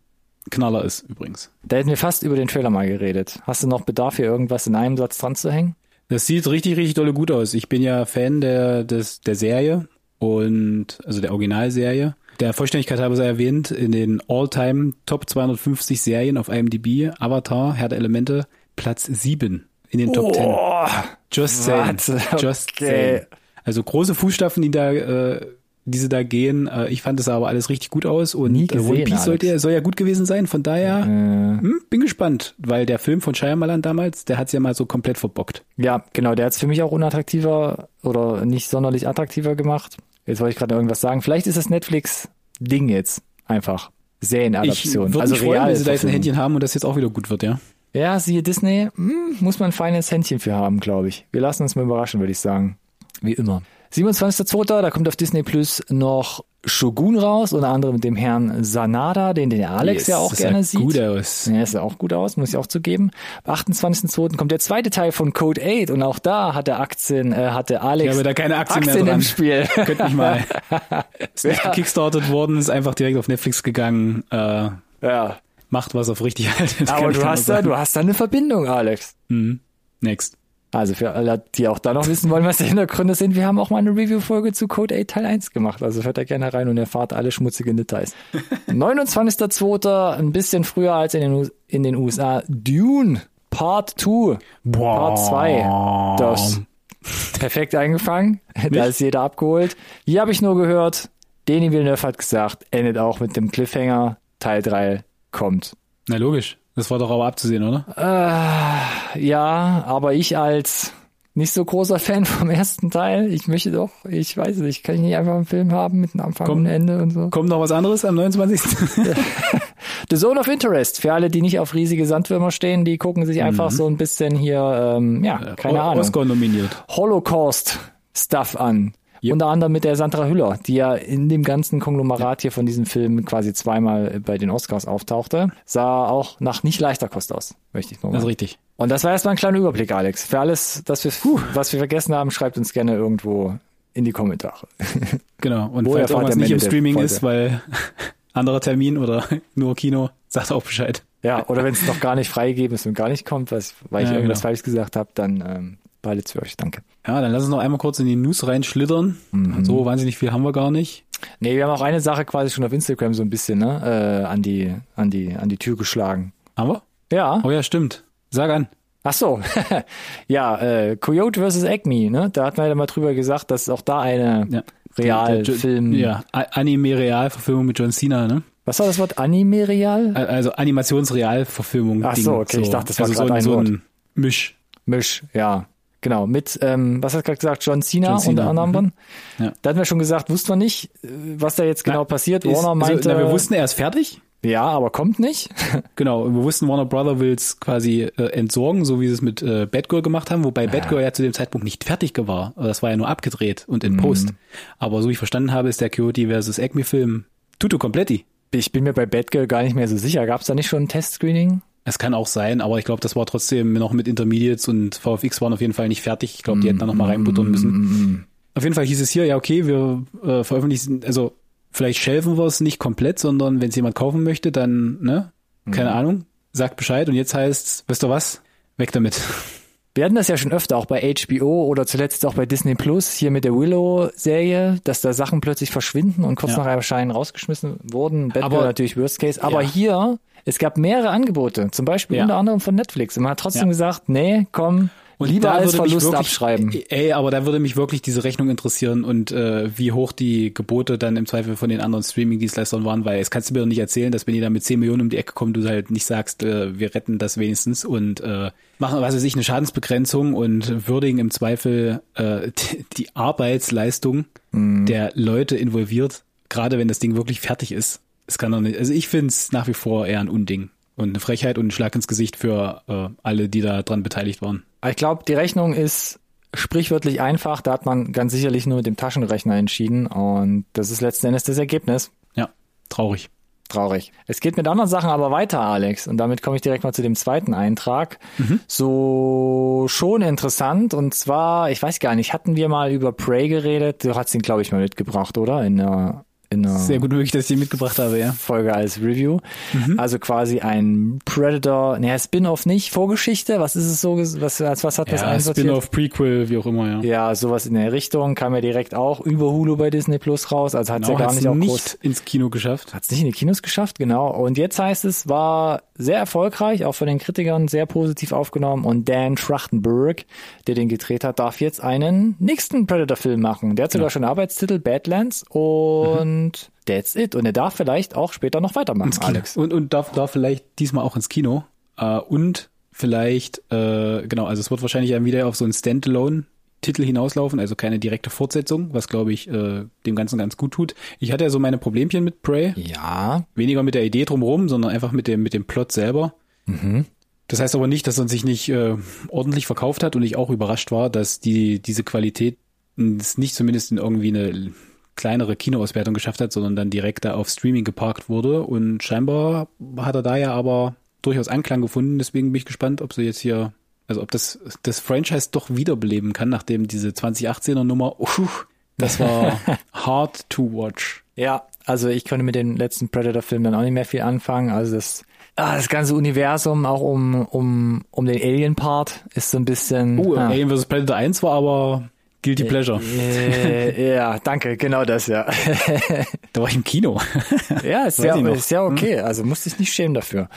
Knaller ist übrigens. Da hätten wir fast über den Trailer mal geredet. Hast du noch Bedarf, hier irgendwas in einem Satz dran zu hängen? Das sieht richtig, richtig dolle gut aus. Ich bin ja Fan der, des, der Serie und also der Originalserie. Der Vollständigkeit halber sei erwähnt, in den All-Time Top 250 Serien auf IMDb, Avatar, Herr der Elemente, Platz 7 in den Top 10. Oh, Just saying. Just Okay. saying. Also große Fußstapfen, die da, äh, diese da gehen. Äh, ich fand es aber alles richtig gut aus und Nie äh, One gesehen, Piece sollte, ja- soll ja gut gewesen sein. Von daher äh, hm, bin gespannt, weil der Film von Shyamalan damals, der hat's ja mal so komplett verbockt. ja, genau, der hat es für mich auch unattraktiver oder nicht sonderlich attraktiver gemacht. Jetzt wollte ich gerade irgendwas sagen. Vielleicht ist das Netflix-Ding jetzt einfach. Ich Serienadaption. würde Also mich freuen, wenn sie da jetzt ein. Händchen haben und das jetzt auch wieder gut wird, ja. Ja, siehe Disney, hm, muss man ein feines Händchen für haben, glaube ich. Wir lassen uns mal überraschen, würde ich sagen. Wie immer. 27.02. Da kommt auf Disney Plus noch Shogun raus, unter anderem mit dem Herrn Sanada, den der Alex Yes, ja auch gerne sieht. gut aus. Ja, sieht auch gut aus, muss ich auch zugeben. Am 28.02. kommt der zweite Teil von Code 8 und auch da hatte Aktien, äh, hatte Alex Ich habe da keine Aktien, Aktien mehr im dran. Spiel. Könnt mich mal. Ist nicht gekickstartet worden, ist einfach direkt auf Netflix gegangen. Äh, ja. macht was auf richtig haltet. Aber du hast da, du hast da eine Verbindung, Alex. Mhm. Next. Also für alle, die auch da noch wissen wollen, was die Hintergründe sind, wir haben auch mal eine Review-Folge zu Code 8 Teil 1 gemacht. Also hört da gerne rein und erfahrt alle schmutzigen Details. 29.02. ein bisschen früher als in den, in den USA. Dune Part 2. Boah. Part 2. Das perfekt eingefangen. Da ist jeder abgeholt. Hier habe ich nur gehört, Denis Villeneuve hat gesagt, endet auch mit dem Cliffhanger. Teil 3 kommt. Na logisch. Das war doch aber abzusehen, oder? Äh, ja, aber ich als nicht so großer Fan vom ersten Teil, ich möchte doch, ich weiß nicht, kann ich nicht einfach einen Film haben mit einem Anfang Komm. und Ende und so. Kommt noch was anderes am 29. The Zone of Interest, für alle, die nicht auf riesige Sandwürmer stehen, die gucken sich einfach so ein bisschen hier, ähm, ja, keine O- Ahnung, Oscar nominiert. Holocaust-Stuff an. Yep. Unter anderem mit der Sandra Hüller, die ja in dem ganzen Konglomerat hier von diesem Film quasi zweimal bei den Oscars auftauchte. Sah auch nach nicht leichter Kost aus, möchte ich nur mal. Das ist richtig. Und das war erstmal ein kleiner Überblick, Alex. Für alles, das wir, was wir vergessen haben, schreibt uns gerne irgendwo in die Kommentare. Genau. Und Wo falls irgendwas nicht im Streaming Folge? ist, weil anderer Termin oder nur Kino, sagt auch Bescheid. Ja, oder wenn es noch gar nicht freigegeben ist und gar nicht kommt, was, weil ich Ja, irgendwas genau. falsch gesagt habe, dann ähm, beide für euch, danke. Ja, dann lass uns noch einmal kurz in die News reinschlittern. Mhm. So wahnsinnig viel haben wir gar nicht. Nee, wir haben auch eine Sache quasi schon auf Instagram so ein bisschen, ne, äh, an die, an die, an die Tür geschlagen. Haben wir? Ja. Oh ja, stimmt. Sag an. Ach so. ja, äh, Coyote vs. Acme, ne? Da hatten wir ja mal drüber gesagt, dass auch da eine Ja. Realfilm. Ja, Anime-Real-Verfilmung mit John Cena, ne? Was war das Wort? Anime-Real? Al- Also Animationsreal-Verfilmung. Ach so, okay, ich dachte, das war also so, ein, ein so ein Misch. Misch, ja. Genau, mit, ähm, was hat gerade gesagt, John Cena, John Cena, unter anderem. mhm. Ja. Da hatten wir schon gesagt, wussten wir nicht, was da jetzt genau Na, passiert. Ist, Warner meinte, also, na, wir wussten, er ist fertig. ja, aber kommt nicht. Genau, wir wussten, Warner Brother will's quasi äh, entsorgen, so wie sie es mit äh, Batgirl gemacht haben, wobei Batgirl ja zu dem Zeitpunkt nicht fertig war. Das war ja nur abgedreht und Mhm. in Post. Aber so wie ich verstanden habe, ist der Coyote vs. Acme-Film tutto completi. Ich bin mir bei Batgirl gar nicht mehr so sicher. Gab es da nicht schon ein Testscreening? Es kann auch sein, aber ich glaube, das war trotzdem noch mit Intermediates und VFX waren auf jeden Fall nicht fertig. Ich glaube, die hätten da noch mal reinbuttern müssen. Auf jeden Fall hieß es hier, ja okay, wir äh, veröffentlichen, also vielleicht shelfen wir es nicht komplett, sondern wenn es jemand kaufen möchte, dann, ne, keine Ahnung, sagt Bescheid und jetzt heißt, weißt du was, weg damit. Wir hatten das ja schon öfter, auch bei HBO oder zuletzt auch bei Disney Plus, hier mit der Willow-Serie, dass da Sachen plötzlich verschwinden und kurz Ja. nach Erscheinen rausgeschmissen wurden. Batgirl Aber- natürlich Worst Case. Aber Ja. hier, es gab mehrere Angebote, zum Beispiel Ja. unter anderem von Netflix. Und man hat trotzdem Ja. gesagt, nee, komm, lieber da als Verlust wirklich- abschreiben. Ey, aber da würde mich wirklich diese Rechnung interessieren und äh, wie hoch die Gebote dann im Zweifel von den anderen Streaming-Dienstleistern waren, weil es kannst du mir doch nicht erzählen, dass wenn die da mit 10 Millionen um die Ecke kommen, du halt nicht sagst, äh, wir retten das wenigstens und äh, machen, was weiß ich, eine Schadensbegrenzung und würdigen im Zweifel äh, die, die Arbeitsleistung Mhm. der Leute involviert, gerade wenn das Ding wirklich fertig ist. Es kann doch nicht, also ich finde es nach wie vor eher ein Unding. Und eine Frechheit und ein Schlag ins Gesicht für äh, alle, die da dran beteiligt waren. Ich glaube, die Rechnung ist sprichwörtlich einfach. Da hat man ganz sicherlich nur mit dem Taschenrechner entschieden. Und das ist letzten Endes das Ergebnis. Ja, traurig. Traurig. Es geht mit anderen Sachen aber weiter, Alex. Und damit komme ich direkt mal zu dem zweiten Eintrag. So schon interessant. Und zwar, ich weiß gar nicht, hatten wir mal über Prey geredet? Du hast ihn, glaube ich, mal mitgebracht, oder? In einer, einer Sehr gut möglich, dass ich den mitgebracht habe, ja. Folge als Review. Also quasi ein Predator, naja, Spin-off nicht, Vorgeschichte. Was ist es so? Was, als was hat das Ja, einsortiert? Spin-off, Prequel, wie auch immer, ja. Ja, sowas in der Richtung kam ja direkt auch über Hulu bei Disney Plus raus. Also hat's Genau, ja gar nicht auch nicht groß ins Kino geschafft. Hat's nicht in die Kinos geschafft, genau. Und jetzt heißt es, war sehr erfolgreich, auch von den Kritikern sehr positiv aufgenommen. Und Dan Trachtenberg, der den gedreht hat, darf jetzt einen nächsten Predator-Film machen. Der hat sogar schon einen Arbeitstitel Badlands und that's it. Und er darf vielleicht auch später noch weitermachen, Ins Kino. Alex. Und, und darf, darf vielleicht diesmal auch ins Kino. Äh, und vielleicht, äh, genau, also es wird wahrscheinlich wieder auf so einen Standalone-Titel hinauslaufen, also keine direkte Fortsetzung, was glaube ich äh, dem Ganzen ganz gut tut. Ich hatte ja so meine Problemchen mit Prey. Ja, Weniger mit der Idee drumherum, sondern einfach mit dem, mit dem Plot selber. Das heißt aber nicht, dass er sich nicht äh, ordentlich verkauft hat und ich auch überrascht war, dass die diese Qualität es nicht zumindest in irgendwie eine kleinere Kinoauswertung geschafft hat, sondern dann direkt da auf Streaming geparkt wurde. Und scheinbar hat er da ja aber durchaus Anklang gefunden. Deswegen bin ich gespannt, ob sie jetzt hier, also ob das das Franchise doch wiederbeleben kann, nachdem diese 2018er Nummer, uh, das war hard to watch. Ja, also ich könnte mit den letzten Predator-Filmen dann auch nicht mehr viel anfangen. Also das ah, das ganze Universum, auch um, um, um den Alien-Part, ist so ein bisschen. Oh, ah. Alien vs. Predator 1 war aber Guilty Pleasure. Äh, ja, danke, genau das, ja. Da war ich im Kino. ja, ist ja, ist ja okay. Also musste ich nicht schämen dafür.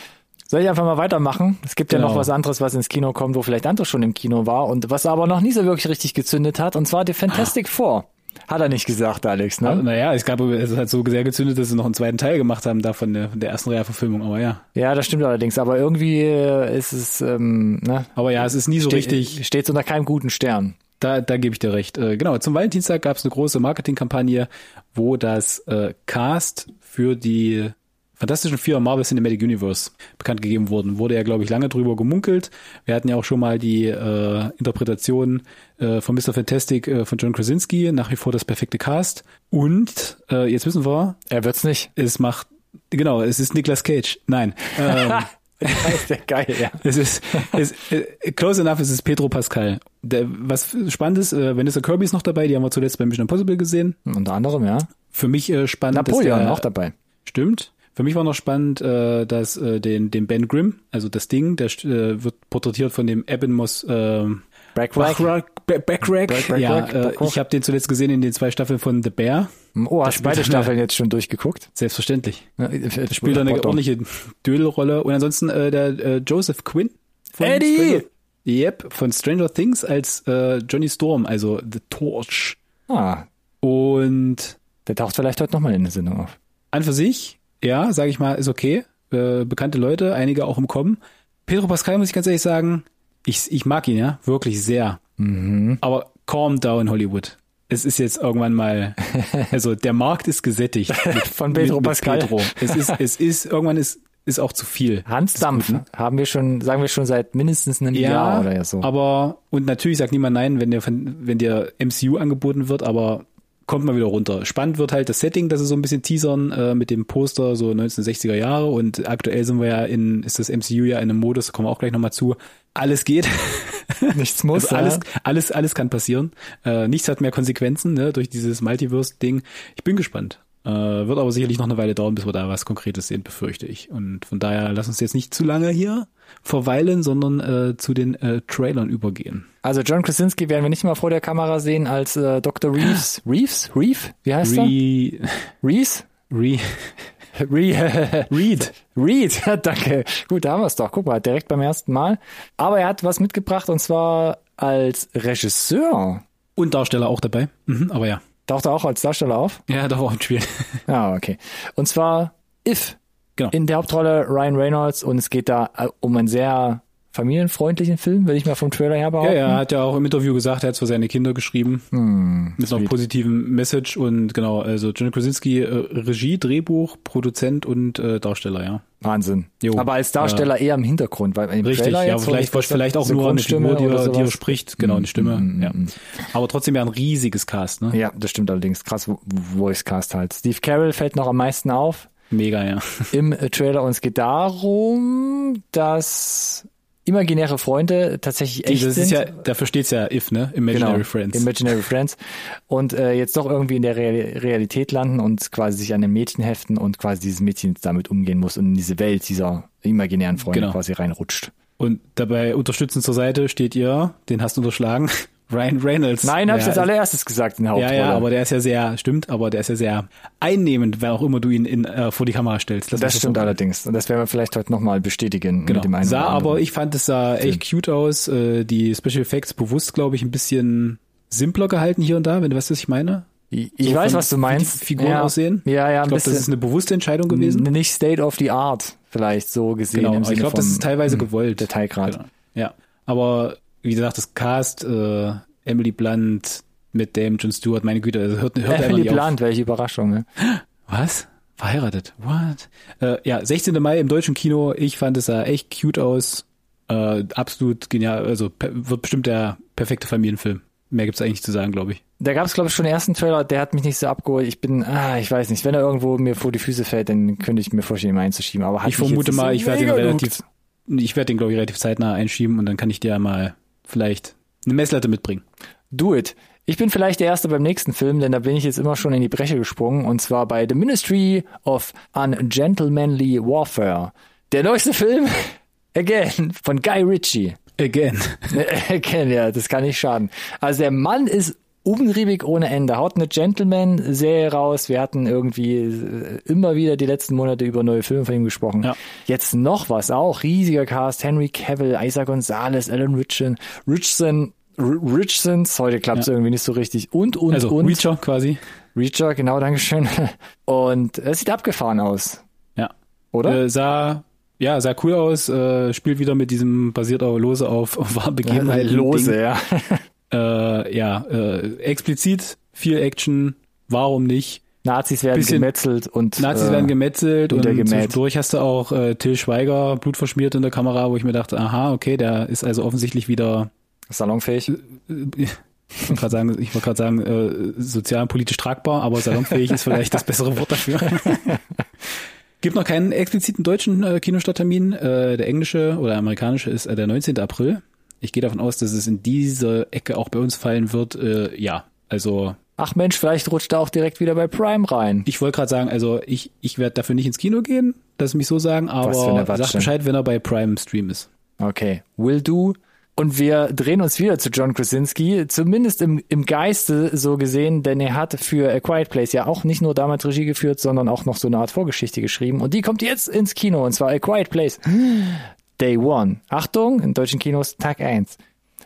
Soll ich einfach mal weitermachen? Es gibt ja Genau. noch was anderes, was ins Kino kommt, wo vielleicht Andro schon im Kino war und was aber noch nie so wirklich richtig gezündet hat, und zwar die Fantastic Four. Hat er nicht gesagt, Alex, ne? naja, es gab, es hat so sehr gezündet, dass sie noch einen zweiten Teil gemacht haben, da von der, von der ersten Reihe-Verfilmung, aber ja. Ja, das stimmt allerdings, aber irgendwie äh, ist es, ähm, ne? Aber ja, es ist nie so Ste- richtig, Steht unter keinem guten Stern. da, da gebe ich dir recht. Äh, genau, zum Valentinstag gab es eine große Marketingkampagne, wo das äh, Cast für die Fantastischen Vier Marvel Cinematic Universe bekannt gegeben wurden. Wurde ja, glaube ich, lange drüber gemunkelt. Wir hatten ja auch schon mal die äh, Interpretation äh, von Mr. Fantastic äh, von John Krasinski, nach wie vor das perfekte Cast. Und äh, jetzt wissen wir, Er wird's nicht. es macht, genau, es ist Nicolas Cage. Nein. Ähm, Das ist der geil, ja. es ist, es, äh, close enough, es ist Pedro Pascal. Der, was spannend ist, äh, Vanessa Kirby ist noch dabei, die haben wir zuletzt bei Mission Impossible gesehen. Unter anderem, ja. Für mich äh, spannend, Napoleon der, auch dabei. Stimmt. Für mich war noch spannend, äh, dass äh, den, den Ben Grimm, also das Ding, der äh, wird porträtiert von dem Eben Moss äh, Backrack. Backrack. Ba- Backrack. Backrack, Ja, Backrack, äh, Backrack. ich habe den zuletzt gesehen in den zwei Staffeln von The Bear. Oh, hast beide spielt Staffeln jetzt schon durchgeguckt? Selbstverständlich. Ja, Spielt er eine Pardon. ordentliche Dödelrolle. Und ansonsten äh, der äh, Joseph Quinn. Von Eddie! Stranger, yep, von Stranger Things als äh, Johnny Storm, also The Torch. Ah, Und der taucht vielleicht heute nochmal in der Sendung auf. an für sich, ja, sage ich mal, ist okay. Äh, bekannte Leute, einige auch im Kommen. Pedro Pascal, muss ich ganz ehrlich sagen, ich, ich mag ihn ja, wirklich sehr. Mhm. Aber calm down, Hollywood. Es ist jetzt irgendwann mal, also der Markt ist gesättigt. Mit, Von Pedro Pascal. Pedro. Es ist, es ist, irgendwann ist, ist auch zu viel. Hans Dampf ne? haben wir schon, sagen wir schon seit mindestens einem Jahr oder ja so. aber, und natürlich sagt niemand nein, wenn dir, wenn dir MCU angeboten wird, aber kommt mal wieder runter. Spannend wird halt das Setting, das sie so ein bisschen teasern, äh, mit dem Poster so 1960er Jahre und aktuell sind wir ja in, ist das MCU ja in einem Modus, da kommen wir auch gleich nochmal zu. Alles geht. Nichts muss. Also alles, ja. alles, alles kann passieren. Äh, nichts hat mehr Konsequenzen, ne, durch dieses Multiverse-Ding. Ich bin gespannt. Äh, wird aber sicherlich noch eine Weile dauern, bis wir da was Konkretes sehen, befürchte ich. Und von daher lass uns jetzt nicht zu lange hier verweilen, sondern äh, zu den äh, Trailern übergehen. Also John Krasinski werden wir nicht mal vor der Kamera sehen als äh, Dr. Reeves. Reeves? Reeve? Wie heißt er? Re, Reeves? Re, Re Reed. Reed, danke. Gut, da haben wir es doch. Guck mal, direkt beim ersten Mal. Aber er hat was mitgebracht und zwar als Regisseur. Und Darsteller auch dabei. Mhm, aber ja. Taucht er auch als Darsteller auf? Ja, doch auch im Spiel. Ja, okay. Und zwar If. Genau. In der Hauptrolle Ryan Reynolds und es geht da äh, um einen sehr familienfreundlichen Film, will ich mal vom Trailer her Ja, behaupten. er hat ja auch im Interview gesagt, er hat es für seine Kinder geschrieben. mit einer positiven Message und genau, also John Krasinski, äh, Regie, Drehbuch, Produzent und äh, Darsteller, ja. Wahnsinn. Jo. Aber als Darsteller eher im Hintergrund, weil im Richtig, Trailer ja, vielleicht, ich vielleicht auch nur eine Figur, die, oder er, die er spricht, genau, eine Stimme, ja. Aber trotzdem ja ein riesiges Cast, ne? Ja, das stimmt allerdings. Krass Voice Cast halt. Steve Carroll fällt noch am meisten auf Mega, ja. im Trailer und es geht darum, dass imaginäre Freunde tatsächlich echt das sind. ist ja, dafür steht's ja If, ne? Imaginary genau, Friends. Imaginary Friends. Und äh, jetzt doch irgendwie in der Real Realität landen und quasi sich an ein Mädchen heften und quasi dieses Mädchen damit umgehen muss und in diese Welt dieser imaginären Freunde Genau. quasi reinrutscht. und dabei unterstützend zur Seite steht ihr, den hast du unterschlagen, Ryan Reynolds. Nein, habe ich Ja, als allererstes gesagt in der Ja, Hauptrolle. ja, aber der ist ja sehr, stimmt, aber der ist ja sehr einnehmend, wer auch immer du ihn in, äh, vor die Kamera stellst. Uns das stimmt so- allerdings. Und das werden wir vielleicht heute nochmal bestätigen Genau. mit dem einen sah aber, ich fand, es sah echt cute aus. Äh, die Special Effects bewusst, glaube ich, ein bisschen simpler gehalten hier und da, wenn du weißt, was ich meine. Ich, ich So weiß, von- was du wie die meinst. Figuren ja, aussehen. Ja, ja, Ich ein glaube, das bisschen. ist eine bewusste Entscheidung gewesen. Nicht State of the Art, vielleicht so gesehen. Genau, ich glaube, das ist teilweise gewollt. Detailgrad. Genau. Ja, aber wie gesagt, das Cast, äh, Emily Blunt mit dem John Stewart, meine Güte, also hört, hört Emily nicht auf. Blunt, welche Überraschung. Ne? Was? Verheiratet? What? Äh, ja, 16. Mai im deutschen Kino. Ich fand es sah echt cute aus. Äh, absolut genial. Also wird bestimmt der perfekte Familienfilm. Mehr gibt's eigentlich zu sagen, glaube ich. Da gab es, glaube ich, schon den ersten Trailer, der hat mich nicht so abgeholt. Ich bin, ah, ich weiß nicht, wenn er irgendwo mir vor die Füße fällt, dann könnte ich mir vorstellen, ihn einzuschieben. Aber hat Ich vermute mal, ich werde den relativ, ich werde den glaube ich relativ zeitnah einschieben und dann kann ich dir mal vielleicht eine Messlatte mitbringen. Do it. Ich bin vielleicht der Erste beim nächsten Film, denn da bin ich jetzt immer schon in die Breche gesprungen, und zwar bei The Ministry of Ungentlemanly Warfare. Der neueste Film, Again, von Guy Ritchie. Again. Again, ja, das kann nicht schaden. Also der Mann ist umtriebig ohne Ende. Haut eine Gentleman-Serie raus. Wir hatten irgendwie äh, immer wieder die letzten Monate über neue Filme von ihm gesprochen. Ja. Jetzt noch was auch. Riesiger Cast. Henry Cavill, Isaac Gonzalez, Alan Richardson, Richardson, Richardsons. Heute klappt es ja. irgendwie nicht so richtig. Und, und, also, und. Reacher quasi. Reacher, genau, Dankeschön. Und es sieht abgefahren aus. Ja. Oder? Äh, sah ja, sah cool aus, äh, spielt wieder mit diesem, basiert auch lose auf, auf wahre Begebenheiten. Lose, Ding. ja. Äh, ja, äh, explizit, viel Action, warum nicht? Nazis werden Bisschen, gemetzelt und Nazis äh, werden gemetzelt und gemäht. durch hast du auch äh, Till Schweiger blutverschmiert in der Kamera, wo ich mir dachte, aha, okay, der ist also offensichtlich wieder salonfähig. Äh, ich wollte gerade sagen, ich wollte gerade sagen, äh, sozialpolitisch tragbar, aber salonfähig ist vielleicht das bessere Wort dafür. Gibt noch keinen expliziten deutschen äh, Kinostarttermin. Äh, der englische oder amerikanische ist äh, der 19. April. Ich gehe davon aus, dass es in diese Ecke auch bei uns fallen wird. Äh, ja, also. Ach Mensch, vielleicht rutscht er auch direkt wieder bei Prime rein. Ich wollte gerade sagen, also ich, ich werde dafür nicht ins Kino gehen, dass mich so sagen, aber sag Bescheid, wenn er bei Prime Stream ist. Okay. Will do. Und wir drehen uns wieder zu John Krasinski, zumindest im, im Geiste so gesehen, denn er hat für A Quiet Place ja auch nicht nur damals Regie geführt, sondern auch noch so eine Art Vorgeschichte geschrieben. Und die kommt jetzt ins Kino, und zwar A Quiet Place. Day One. Achtung, in deutschen Kinos Tag 1.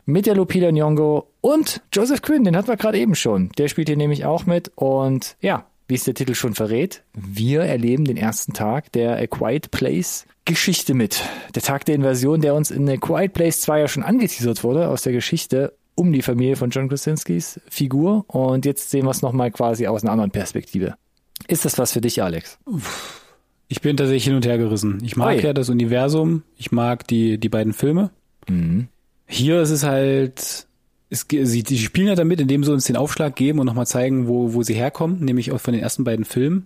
Mit der Lupita Nyong'o und Joseph Quinn, den hatten wir gerade eben schon. Der spielt hier nämlich auch mit und ja, wie es der Titel schon verrät, wir erleben den ersten Tag der A Quiet Place Geschichte mit. Der Tag der Invasion, der uns in A Quiet Place 2 ja schon angeteasert wurde aus der Geschichte um die Familie von John Krasinskis Figur und jetzt sehen wir es nochmal quasi aus einer anderen Perspektive. Ist das was für dich, Alex? Ich bin tatsächlich hin und her gerissen. Ich mag Oi. ja das Universum, ich mag die, die beiden Filme. Mhm. Hier ist es halt, es, sie, die spielen ja damit, indem sie uns den Aufschlag geben und nochmal zeigen, wo, wo sie herkommen, nämlich auch von den ersten beiden Filmen.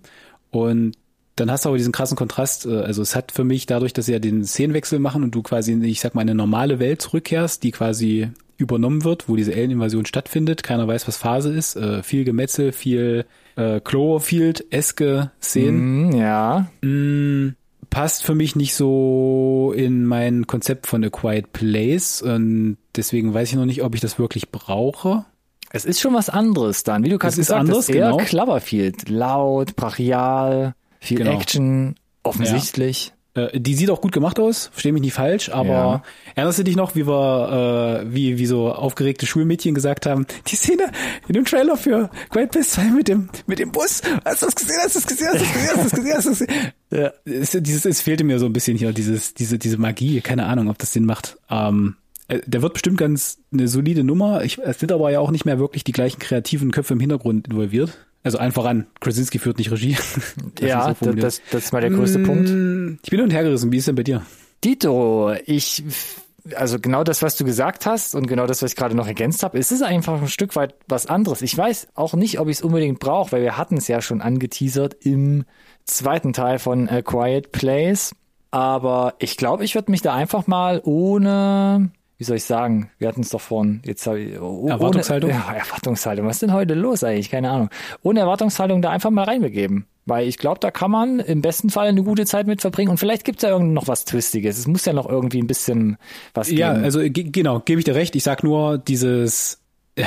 Und dann hast du aber diesen krassen Kontrast. Äh, also es hat für mich dadurch, dass sie ja den Szenenwechsel machen und du quasi, ich sag mal, eine normale Welt zurückkehrst, die quasi übernommen wird, wo diese Alien-Invasion stattfindet. Keiner weiß, was Phase ist. Äh, viel Gemetzel, viel äh, Cloverfield-eske Szenen. Mm, ja. Mm, passt für mich nicht so in mein Konzept von A Quiet Place und deswegen weiß ich noch nicht, ob ich das wirklich brauche. Es ist schon was anderes dann, wie du gerade gesagt hast, eher genau. Cloverfield, laut, brachial, viel genau. Action, offensichtlich. Äh, die sieht auch gut gemacht aus, versteh mich nicht falsch, aber ja. erinnerst du dich noch, wie wir, äh, wie, wie so aufgeregte Schulmädchen gesagt haben, die Szene in dem Trailer für Great Place 2 mit dem, mit dem Bus, hast du das gesehen, hast du das gesehen, hast du das gesehen, hast du das gesehen, hast du das gesehen? Ja. Es, dieses, es fehlte mir so ein bisschen hier, dieses, diese, diese Magie, keine Ahnung, ob das Sinn macht. Ähm, äh, der wird bestimmt ganz eine solide Nummer. Ich, es sind aber ja auch nicht mehr wirklich die gleichen kreativen Köpfe im Hintergrund involviert. Also einfach an, Krasinski führt nicht Regie. ja, so das, das ist mal der größte mmh, Punkt. Ich bin und her gerissen. Wie ist denn bei dir? Dito, ich, also genau das, was du gesagt hast und genau das, was ich gerade noch ergänzt habe, es ist einfach ein Stück weit was anderes. Ich weiß auch nicht, ob ich es unbedingt brauche, weil wir hatten es ja schon angeteasert im zweiten Teil von A Quiet Place. Aber ich glaube, ich würde mich da einfach mal ohne wie soll ich sagen, wir hatten es doch vorhin, jetzt habe ich, oh, Erwartungshaltung? Ohne, ja, Erwartungshaltung, was ist denn heute los eigentlich? Keine Ahnung. Ohne Erwartungshaltung da einfach mal reinbegeben. Weil ich glaube, da kann man im besten Fall eine gute Zeit mit verbringen und vielleicht gibt es ja irgend noch was Twistiges. Es muss ja noch irgendwie ein bisschen was geben. Ja, also genau, gebe ich dir recht. Ich sag nur, dieses, äh,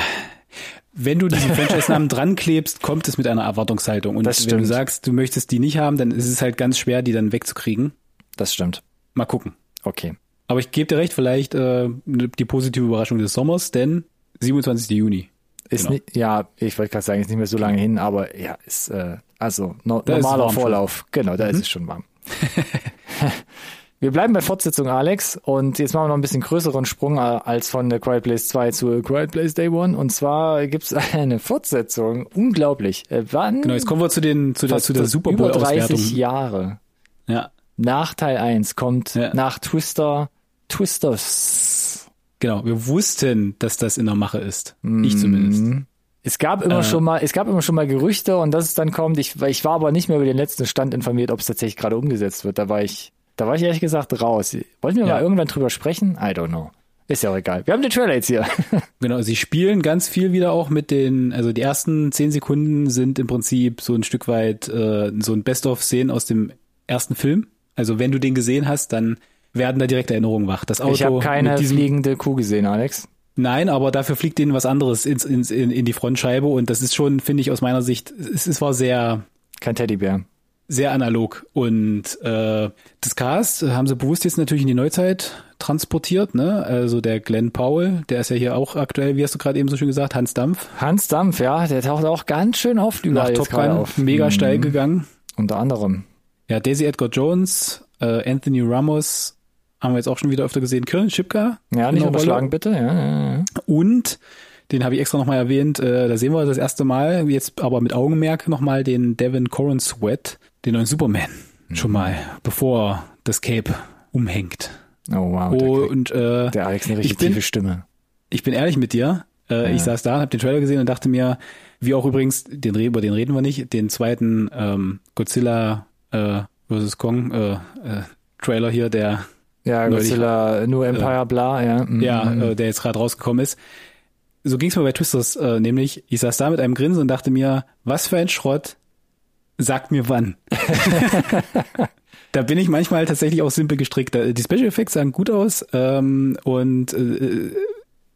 wenn du diesen Franchise-Namen dran klebst, kommt es mit einer Erwartungshaltung. Und wenn du sagst, du möchtest die nicht haben, dann ist es halt ganz schwer, die dann wegzukriegen. Das stimmt. Mal gucken. Okay. Aber ich gebe dir recht, vielleicht äh, die positive Überraschung des Sommers, denn 27. Juni. Ist genau. nicht, ja, ich wollte gerade sagen, ist nicht mehr so lange hin, aber ja, ist äh, also no, normaler Vorlauf. Schon. Genau, da mhm. ist es schon warm. wir bleiben bei Fortsetzung, Alex, und jetzt machen wir noch ein bisschen größeren Sprung äh, als von der Quiet Place 2 zu Quiet Place Day One. Und zwar gibt's eine Fortsetzung. Unglaublich. Äh, wann? Genau, jetzt kommen wir zu den zu der, zu der Super Bowl Über 30 Jahre. Ja. Nach Teil 1 kommt ja. nach Twister Twisters. Genau, wir wussten, dass das in der Mache ist. Mm. Ich zumindest. Es gab immer äh. schon mal, es gab immer schon mal Gerüchte und dass es dann kommt. Ich, ich war aber nicht mehr über den letzten Stand informiert, ob es tatsächlich gerade umgesetzt wird. Da war ich, da war ich ehrlich gesagt raus. Wollten wir ja. mal irgendwann drüber sprechen? I don't know. Ist ja auch egal. Wir haben den Trailer jetzt hier. genau, sie spielen ganz viel wieder auch mit den, also die ersten zehn Sekunden sind im Prinzip so ein Stück weit äh, so ein Best-of-Szenen aus dem ersten Film Also wenn du den gesehen hast, dann werden da direkt Erinnerungen wach. Das Auto ich habe keine fliegende Kuh gesehen, Alex. Nein, aber dafür fliegt denen was anderes ins, ins, in, in die Frontscheibe und das ist schon, finde ich, aus meiner Sicht, es, es war sehr, Kein Teddybär. sehr analog. Und äh, das Cast haben sie bewusst jetzt natürlich in die Neuzeit transportiert, ne? Also der Glenn Powell, der ist ja hier auch aktuell, wie hast du gerade eben so schön gesagt, Hans Dampf, Hans Dampf, ja, der taucht auch ganz schön nach jetzt Top Gun, auf. mega Mhm. steil gegangen. Unter anderem. Ja, Daisy Edgar Jones, äh, Anthony Ramos haben wir jetzt auch schon wieder öfter gesehen, Kieran Shipka. Ja, nicht der Rolle. unterschlagen, bitte. Ja, ja, ja. Und den habe ich extra nochmal erwähnt, äh, da sehen wir das erste Mal, jetzt aber mit Augenmerk nochmal den Devin Corin Sweat, den neuen Superman. Schon mal, bevor das Cape umhängt. Oh wow, der, kriegt- Und äh, der Alex eine richtig ich bin- tiefe Stimme. ich bin ehrlich mit dir. Äh, Ja. Ich saß da, habe den Trailer gesehen und dachte mir, wie auch übrigens, den, über den reden wir nicht, den zweiten ähm, Godzilla äh, vs. Kong äh, äh, Trailer hier, der Ja, Godzilla, New Empire, bla, ja. mhm. ja, äh, der jetzt gerade rausgekommen ist. So ging es mir bei Twisters äh, nämlich. Ich saß da mit einem Grinsen und dachte mir, was für ein Schrott, sagt mir wann. da bin ich manchmal tatsächlich auch simpel gestrickt. Die Special Effects sahen gut aus ähm, und äh,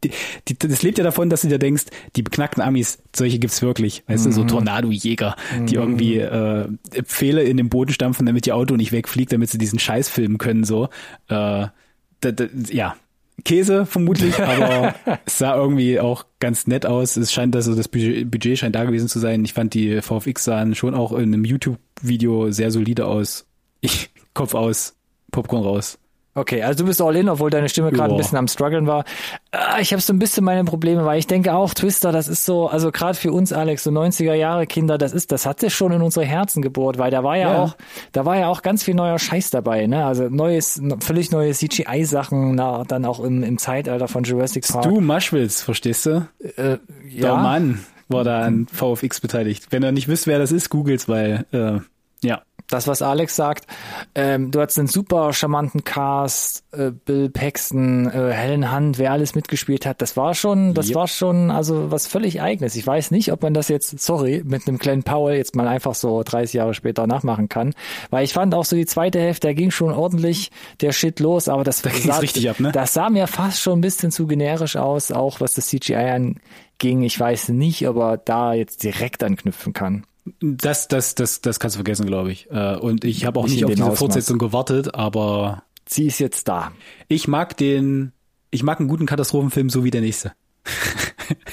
die, die, das lebt ja davon, dass du dir denkst, die beknackten Amis, solche gibt's wirklich. Weißt du, so Tornado-Jäger, die irgendwie äh, Pfähle in den Boden stampfen, damit ihr Auto nicht wegfliegt, damit sie diesen Scheiß filmen können. So, äh, da, da, ja, Käse vermutlich, aber es sah irgendwie auch ganz nett aus. Es scheint, also das Budget, Budget scheint da gewesen zu sein. Ich fand die VFX sahen schon auch in einem YouTube-Video sehr solide aus. Ich, Kopf aus, Popcorn raus. Okay, also du bist all in, obwohl deine Stimme gerade ein bisschen am struggeln war. Ah, Ich habe so ein bisschen meine Probleme, weil ich denke auch, Twister, das ist so, also gerade für uns, Alex, so 90er Jahre Kinder, das ist, das hat sich schon in unsere Herzen gebohrt, weil da war ja, Ja. auch, da war ja auch ganz viel neuer Scheiß dabei, ne? Also neues, völlig neue CGI-Sachen, na, dann auch im, im Zeitalter von Jurassic Park. Du Maschwitz, verstehst du? äh, Der ja, Mann war da an VFX beteiligt. Wenn ihr nicht wisst, wer das ist, googelt's, weil, äh, ja. Das, was Alex sagt. Ähm, du hattest einen super charmanten Cast, äh, Bill Paxton, äh, Helen Hunt, wer alles mitgespielt hat. Das war schon, das Yep. war schon, also was völlig eigenes. Ich weiß nicht, ob man das jetzt, sorry, mit einem Glenn Powell jetzt mal einfach so 30 Jahre später nachmachen kann. Weil ich fand auch so die zweite Hälfte, da ging schon ordentlich der Shit los, aber das ging's sah, richtig ab, ne? das sah mir fast schon ein bisschen zu generisch aus, auch was das CGI anging. Ich weiß nicht, ob er da jetzt direkt anknüpfen kann. Das, das, das, das kannst du vergessen, glaube ich. Äh, Und ich habe auch Nicht nicht auf diese Ausmaß. Fortsetzung gewartet, aber Sie ist jetzt da. ich mag den, ich mag einen guten Katastrophenfilm so wie der nächste.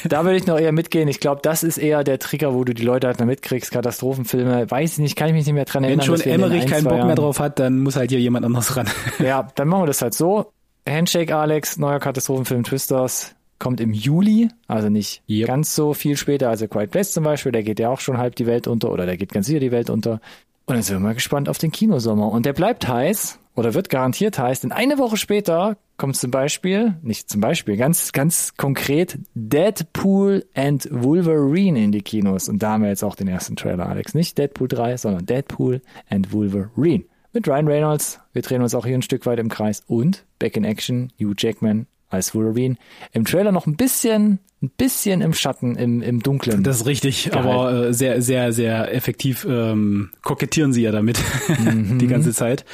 Da würde ich noch eher mitgehen. Ich glaube, das ist eher der Trigger, wo du die Leute halt mal mitkriegst. Katastrophenfilme, weiß ich nicht, kann ich mich nicht mehr dran Wenn erinnern. schon in den Emmerich ein, keinen Bock mehr drauf hat, dann muss halt hier jemand anderes ran. Ja, dann machen wir das halt so. Handshake Alex, neuer Katastrophenfilm Twisters, kommt im Juli, also nicht Yep. ganz so viel später als A Quiet Place zum Beispiel. Der geht ja auch schon halb die Welt unter oder der geht ganz sicher die Welt unter. Und dann sind wir mal gespannt auf den Kinosommer. Und der bleibt heiß oder wird garantiert heiß, denn eine Woche später kommt zum Beispiel, nicht zum Beispiel, ganz, ganz konkret Deadpool and Wolverine in die Kinos. Und da haben wir jetzt auch den ersten Trailer, Alex. Nicht Deadpool 3, sondern Deadpool and Wolverine. Mit Ryan Reynolds. Wir drehen uns auch hier ein Stück weit im Kreis. Und Back in Action, Hugh Jackman als Wolverine. Im Trailer noch ein bisschen, ein bisschen im Schatten, im, im Dunklen. Das ist richtig, Geil. aber äh, sehr, sehr, sehr effektiv ähm, kokettieren sie ja damit die ganze Zeit.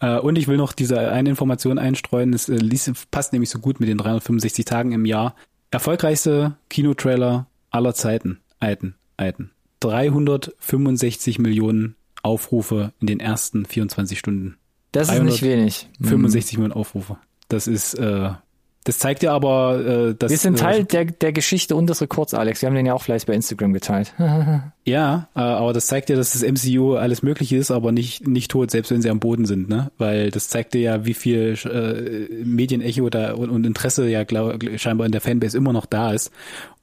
Äh, und ich will noch diese eine Information einstreuen, es äh, passt nämlich so gut mit den 365 Tagen im Jahr. Erfolgreichste Kinotrailer aller Zeiten, Alten, Alten. 365 Millionen Aufrufe in den ersten 24 Stunden. das ist 300 nicht wenig. 65 Millionen Aufrufe. Das ist, äh, das zeigt ja aber, äh, dass Wir sind äh, Teil der, der Geschichte und des Rekords, Alex. Wir haben den ja auch fleißig bei Instagram geteilt. Ja, äh, aber das zeigt ja, dass das MCU alles möglich ist, aber nicht nicht tot, selbst wenn sie am Boden sind, ne? Weil das zeigt dir ja, wie viel äh, Medienecho da und, und Interesse ja glaub, scheinbar in der Fanbase immer noch da ist.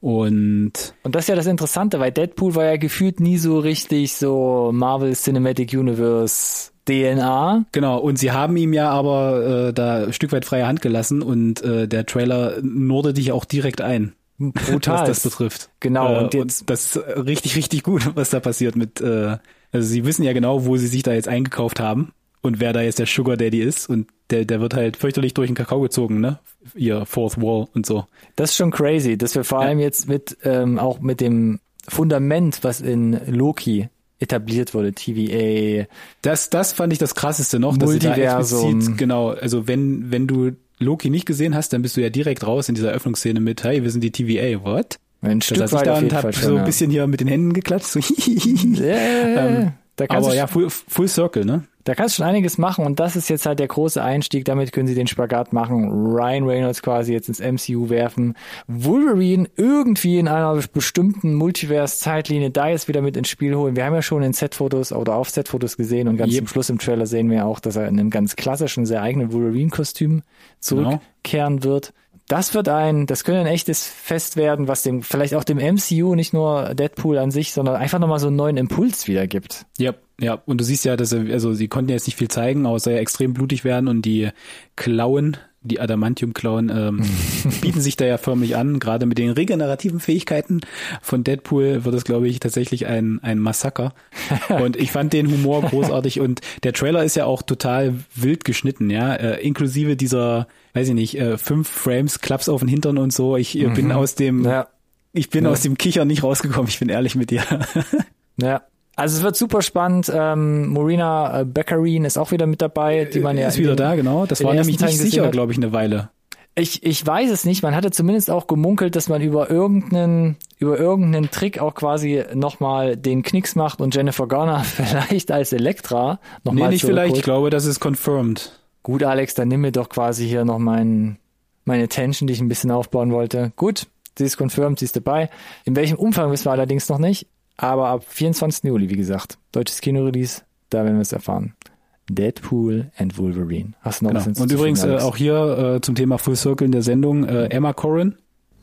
Und Und das ist ja das Interessante, weil Deadpool war ja gefühlt nie so richtig so Marvel Cinematic Universe DNA. genau, und sie haben ihm ja aber äh, da ein Stück weit freie Hand gelassen und äh, der Trailer norde dich auch direkt ein. Brutal. was das betrifft. Genau, Äh, und jetzt- das ist richtig, richtig gut, was da passiert mit, äh, also sie wissen ja genau, wo sie sich da jetzt eingekauft haben und wer da jetzt der Sugar Daddy ist und der, der wird halt fürchterlich durch den Kakao gezogen, ne? Ihr Fourth Wall und so. Das ist schon crazy, dass wir vor allem jetzt mit ähm, auch mit dem Fundament, was in Loki etabliert wurde, TVA. Das, das fand ich das krasseste noch, dass sie da Multiversum. explizit, genau, also wenn, wenn du Loki nicht gesehen hast, dann bist du ja direkt raus in dieser Öffnungsszene mit, hey, wir sind die TVA, what? Ein Da Stück saß ich da und hab so ein bisschen hier mit den Händen geklatscht, so Ja, da kannst Aber ja, full, full circle, ne? Da kannst du schon einiges machen und das ist jetzt halt der große Einstieg. Damit können sie den Spagat machen. Ryan Reynolds quasi jetzt ins MCU werfen. Wolverine irgendwie in einer bestimmten Multiverse-Zeitlinie da jetzt wieder mit ins Spiel holen. Wir haben ja schon in Set-Fotos oder auf Set-Fotos gesehen und ganz Yep. zum Schluss im Trailer sehen wir auch, dass er in einem ganz klassischen, sehr eigenen Wolverine-Kostüm zurückkehren wird. Das wird ein, das könnte ein echtes Fest werden, was dem, vielleicht auch dem MCU, nicht nur Deadpool an sich, sondern einfach nochmal so einen neuen Impuls wieder gibt. Ja, ja. Und du siehst ja, dass er, also sie konnten ja jetzt nicht viel zeigen, aber es soll ja extrem blutig werden und die Klauen, die Adamantium-Klauen, ähm, bieten sich da ja förmlich an. Gerade mit den regenerativen Fähigkeiten von Deadpool wird es, glaube ich, tatsächlich ein, ein Massaker. Und ich fand den Humor großartig und der Trailer ist ja auch total wild geschnitten, ja, äh, inklusive dieser, weiß ich nicht, äh, fünf Frames, Klaps auf den Hintern und so. Ich äh, bin aus dem, Ja. ich bin Ja. aus dem Kicher nicht rausgekommen, ich bin ehrlich mit dir. Ja. Also es wird super spannend. Ähm, Marina äh, Beccarin ist auch wieder mit dabei, die man ja ist in wieder den- da, genau. Das war nämlich nicht sicher, glaube ich, eine Weile. Ich, ich weiß es nicht. Man hatte zumindest auch gemunkelt, dass man über irgendeinen, über irgendeinen Trick auch quasi nochmal den Knicks macht und Jennifer Garner vielleicht als Elektra Nee, nochmal nicht vielleicht. Ich glaube, das ist confirmed. Gut, Alex, dann nimm mir doch quasi hier noch meinen, meine Tension, die ich ein bisschen aufbauen wollte. Gut, sie ist confirmed, sie ist dabei. In welchem Umfang wissen wir allerdings noch nicht. Aber ab 24. Juli, wie gesagt, deutsches Kino-Release, da werden wir es erfahren. Deadpool and Wolverine. Hast du noch Genau. was Und übrigens äh, auch hier äh, zum Thema Full Circle in der Sendung äh, Emma Corrin,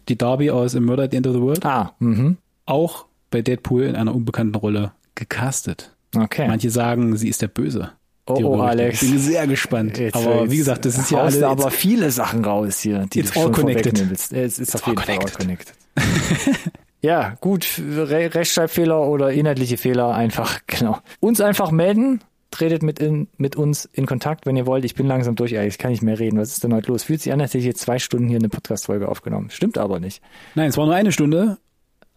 die Darby aus A Murder at the End of the World, Ah, mhm. auch bei Deadpool in einer unbekannten Rolle gecastet. Okay. Manche sagen, sie ist der Böse. Oh, oh. Alex. Ich bin sehr gespannt. Jetzt- aber jetzt wie gesagt, das ist ja alles. du aber viele Sachen raus hier, die It's du all schon connected. willst. Es ist auf all jeden Fall all connected. ja, gut, Re Rechtschreibfehler oder inhaltliche Fehler einfach, genau. Uns einfach melden, tretet mit, in, mit uns in Kontakt, wenn ihr wollt. Ich bin langsam durch, ich kann nicht mehr reden. Was ist denn heute los? Fühlt sich an, als hätte ich jetzt zwei Stunden hier eine Podcast-Folge aufgenommen. Stimmt aber nicht. Nein, es war nur eine Stunde.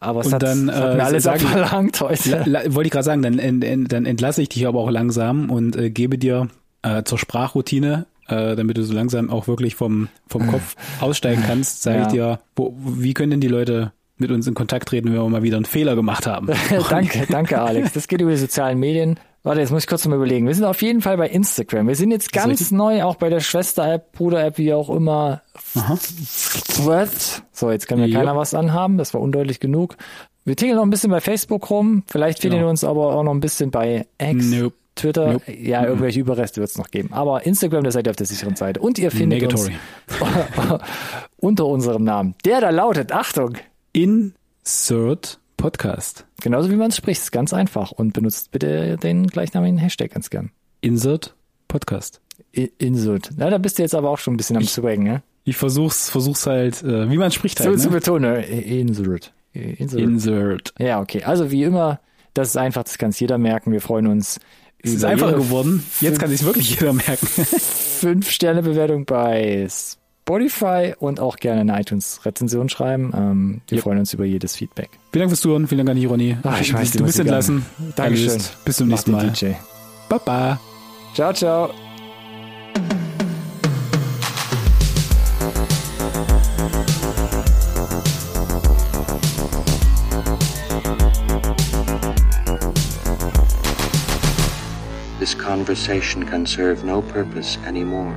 Aber es hat, dann, es hat äh, mir alles sag ich- abverlangt heute. Wollte ich gerade sagen, dann, ent, ent, dann entlasse ich dich aber auch langsam und äh, gebe dir äh, zur Sprachroutine, äh, damit du so langsam auch wirklich vom, vom Kopf aussteigen kannst, sage Ja. ich dir, wo, wie können denn die Leute mit uns in Kontakt treten, wenn wir mal wieder einen Fehler gemacht haben? danke, danke, Alex. Das geht über die sozialen Medien. Warte, jetzt muss ich kurz mal überlegen. Wir sind auf jeden Fall bei Instagram. Wir sind jetzt ganz neu, auch bei der Schwester-App, Bruder-App, wie auch immer. What? So, jetzt kann mir Ja. keiner was anhaben. Das war undeutlich genug. Wir tingeln noch ein bisschen bei Facebook rum. Vielleicht finden Genau. wir uns aber auch noch ein bisschen bei X, Nope. Twitter. Nope. Ja, irgendwelche Überreste wird es noch geben. Aber Instagram, da seid ihr auf der sicheren Seite. Und ihr findet Negatory. uns unter unserem Namen. Der da lautet, Achtung, Insert Podcast. Genauso wie man es spricht, ist ganz einfach. Und benutzt bitte den gleichnamigen Hashtag ganz gern. Insert Podcast. I- Insult. Na, da bist du jetzt aber auch schon ein bisschen am Swaggen, ne? Ich versuch's, versuch's halt, äh, wie man spricht So halt. zu Ne? betonen. I- Insult. I- Insult. Insert. ja, okay. Also wie immer, das ist einfach, das kann sich jeder merken. Wir freuen uns Es ist einfacher geworden. Jetzt kann sich wirklich jeder merken. Fünf-Sterne-Bewertung bei Spotify und auch gerne eine iTunes-Rezension schreiben. Ähm, wir Yep. freuen uns über jedes Feedback. Vielen Dank fürs Zuhören, vielen Dank an die Ironie. Ach, ich weiß, du bist entlassen. Dankeschön. Erlöst. Bis zum Mach nächsten Mal. DJ. Baba. Ciao, ciao. This conversation can serve no purpose anymore.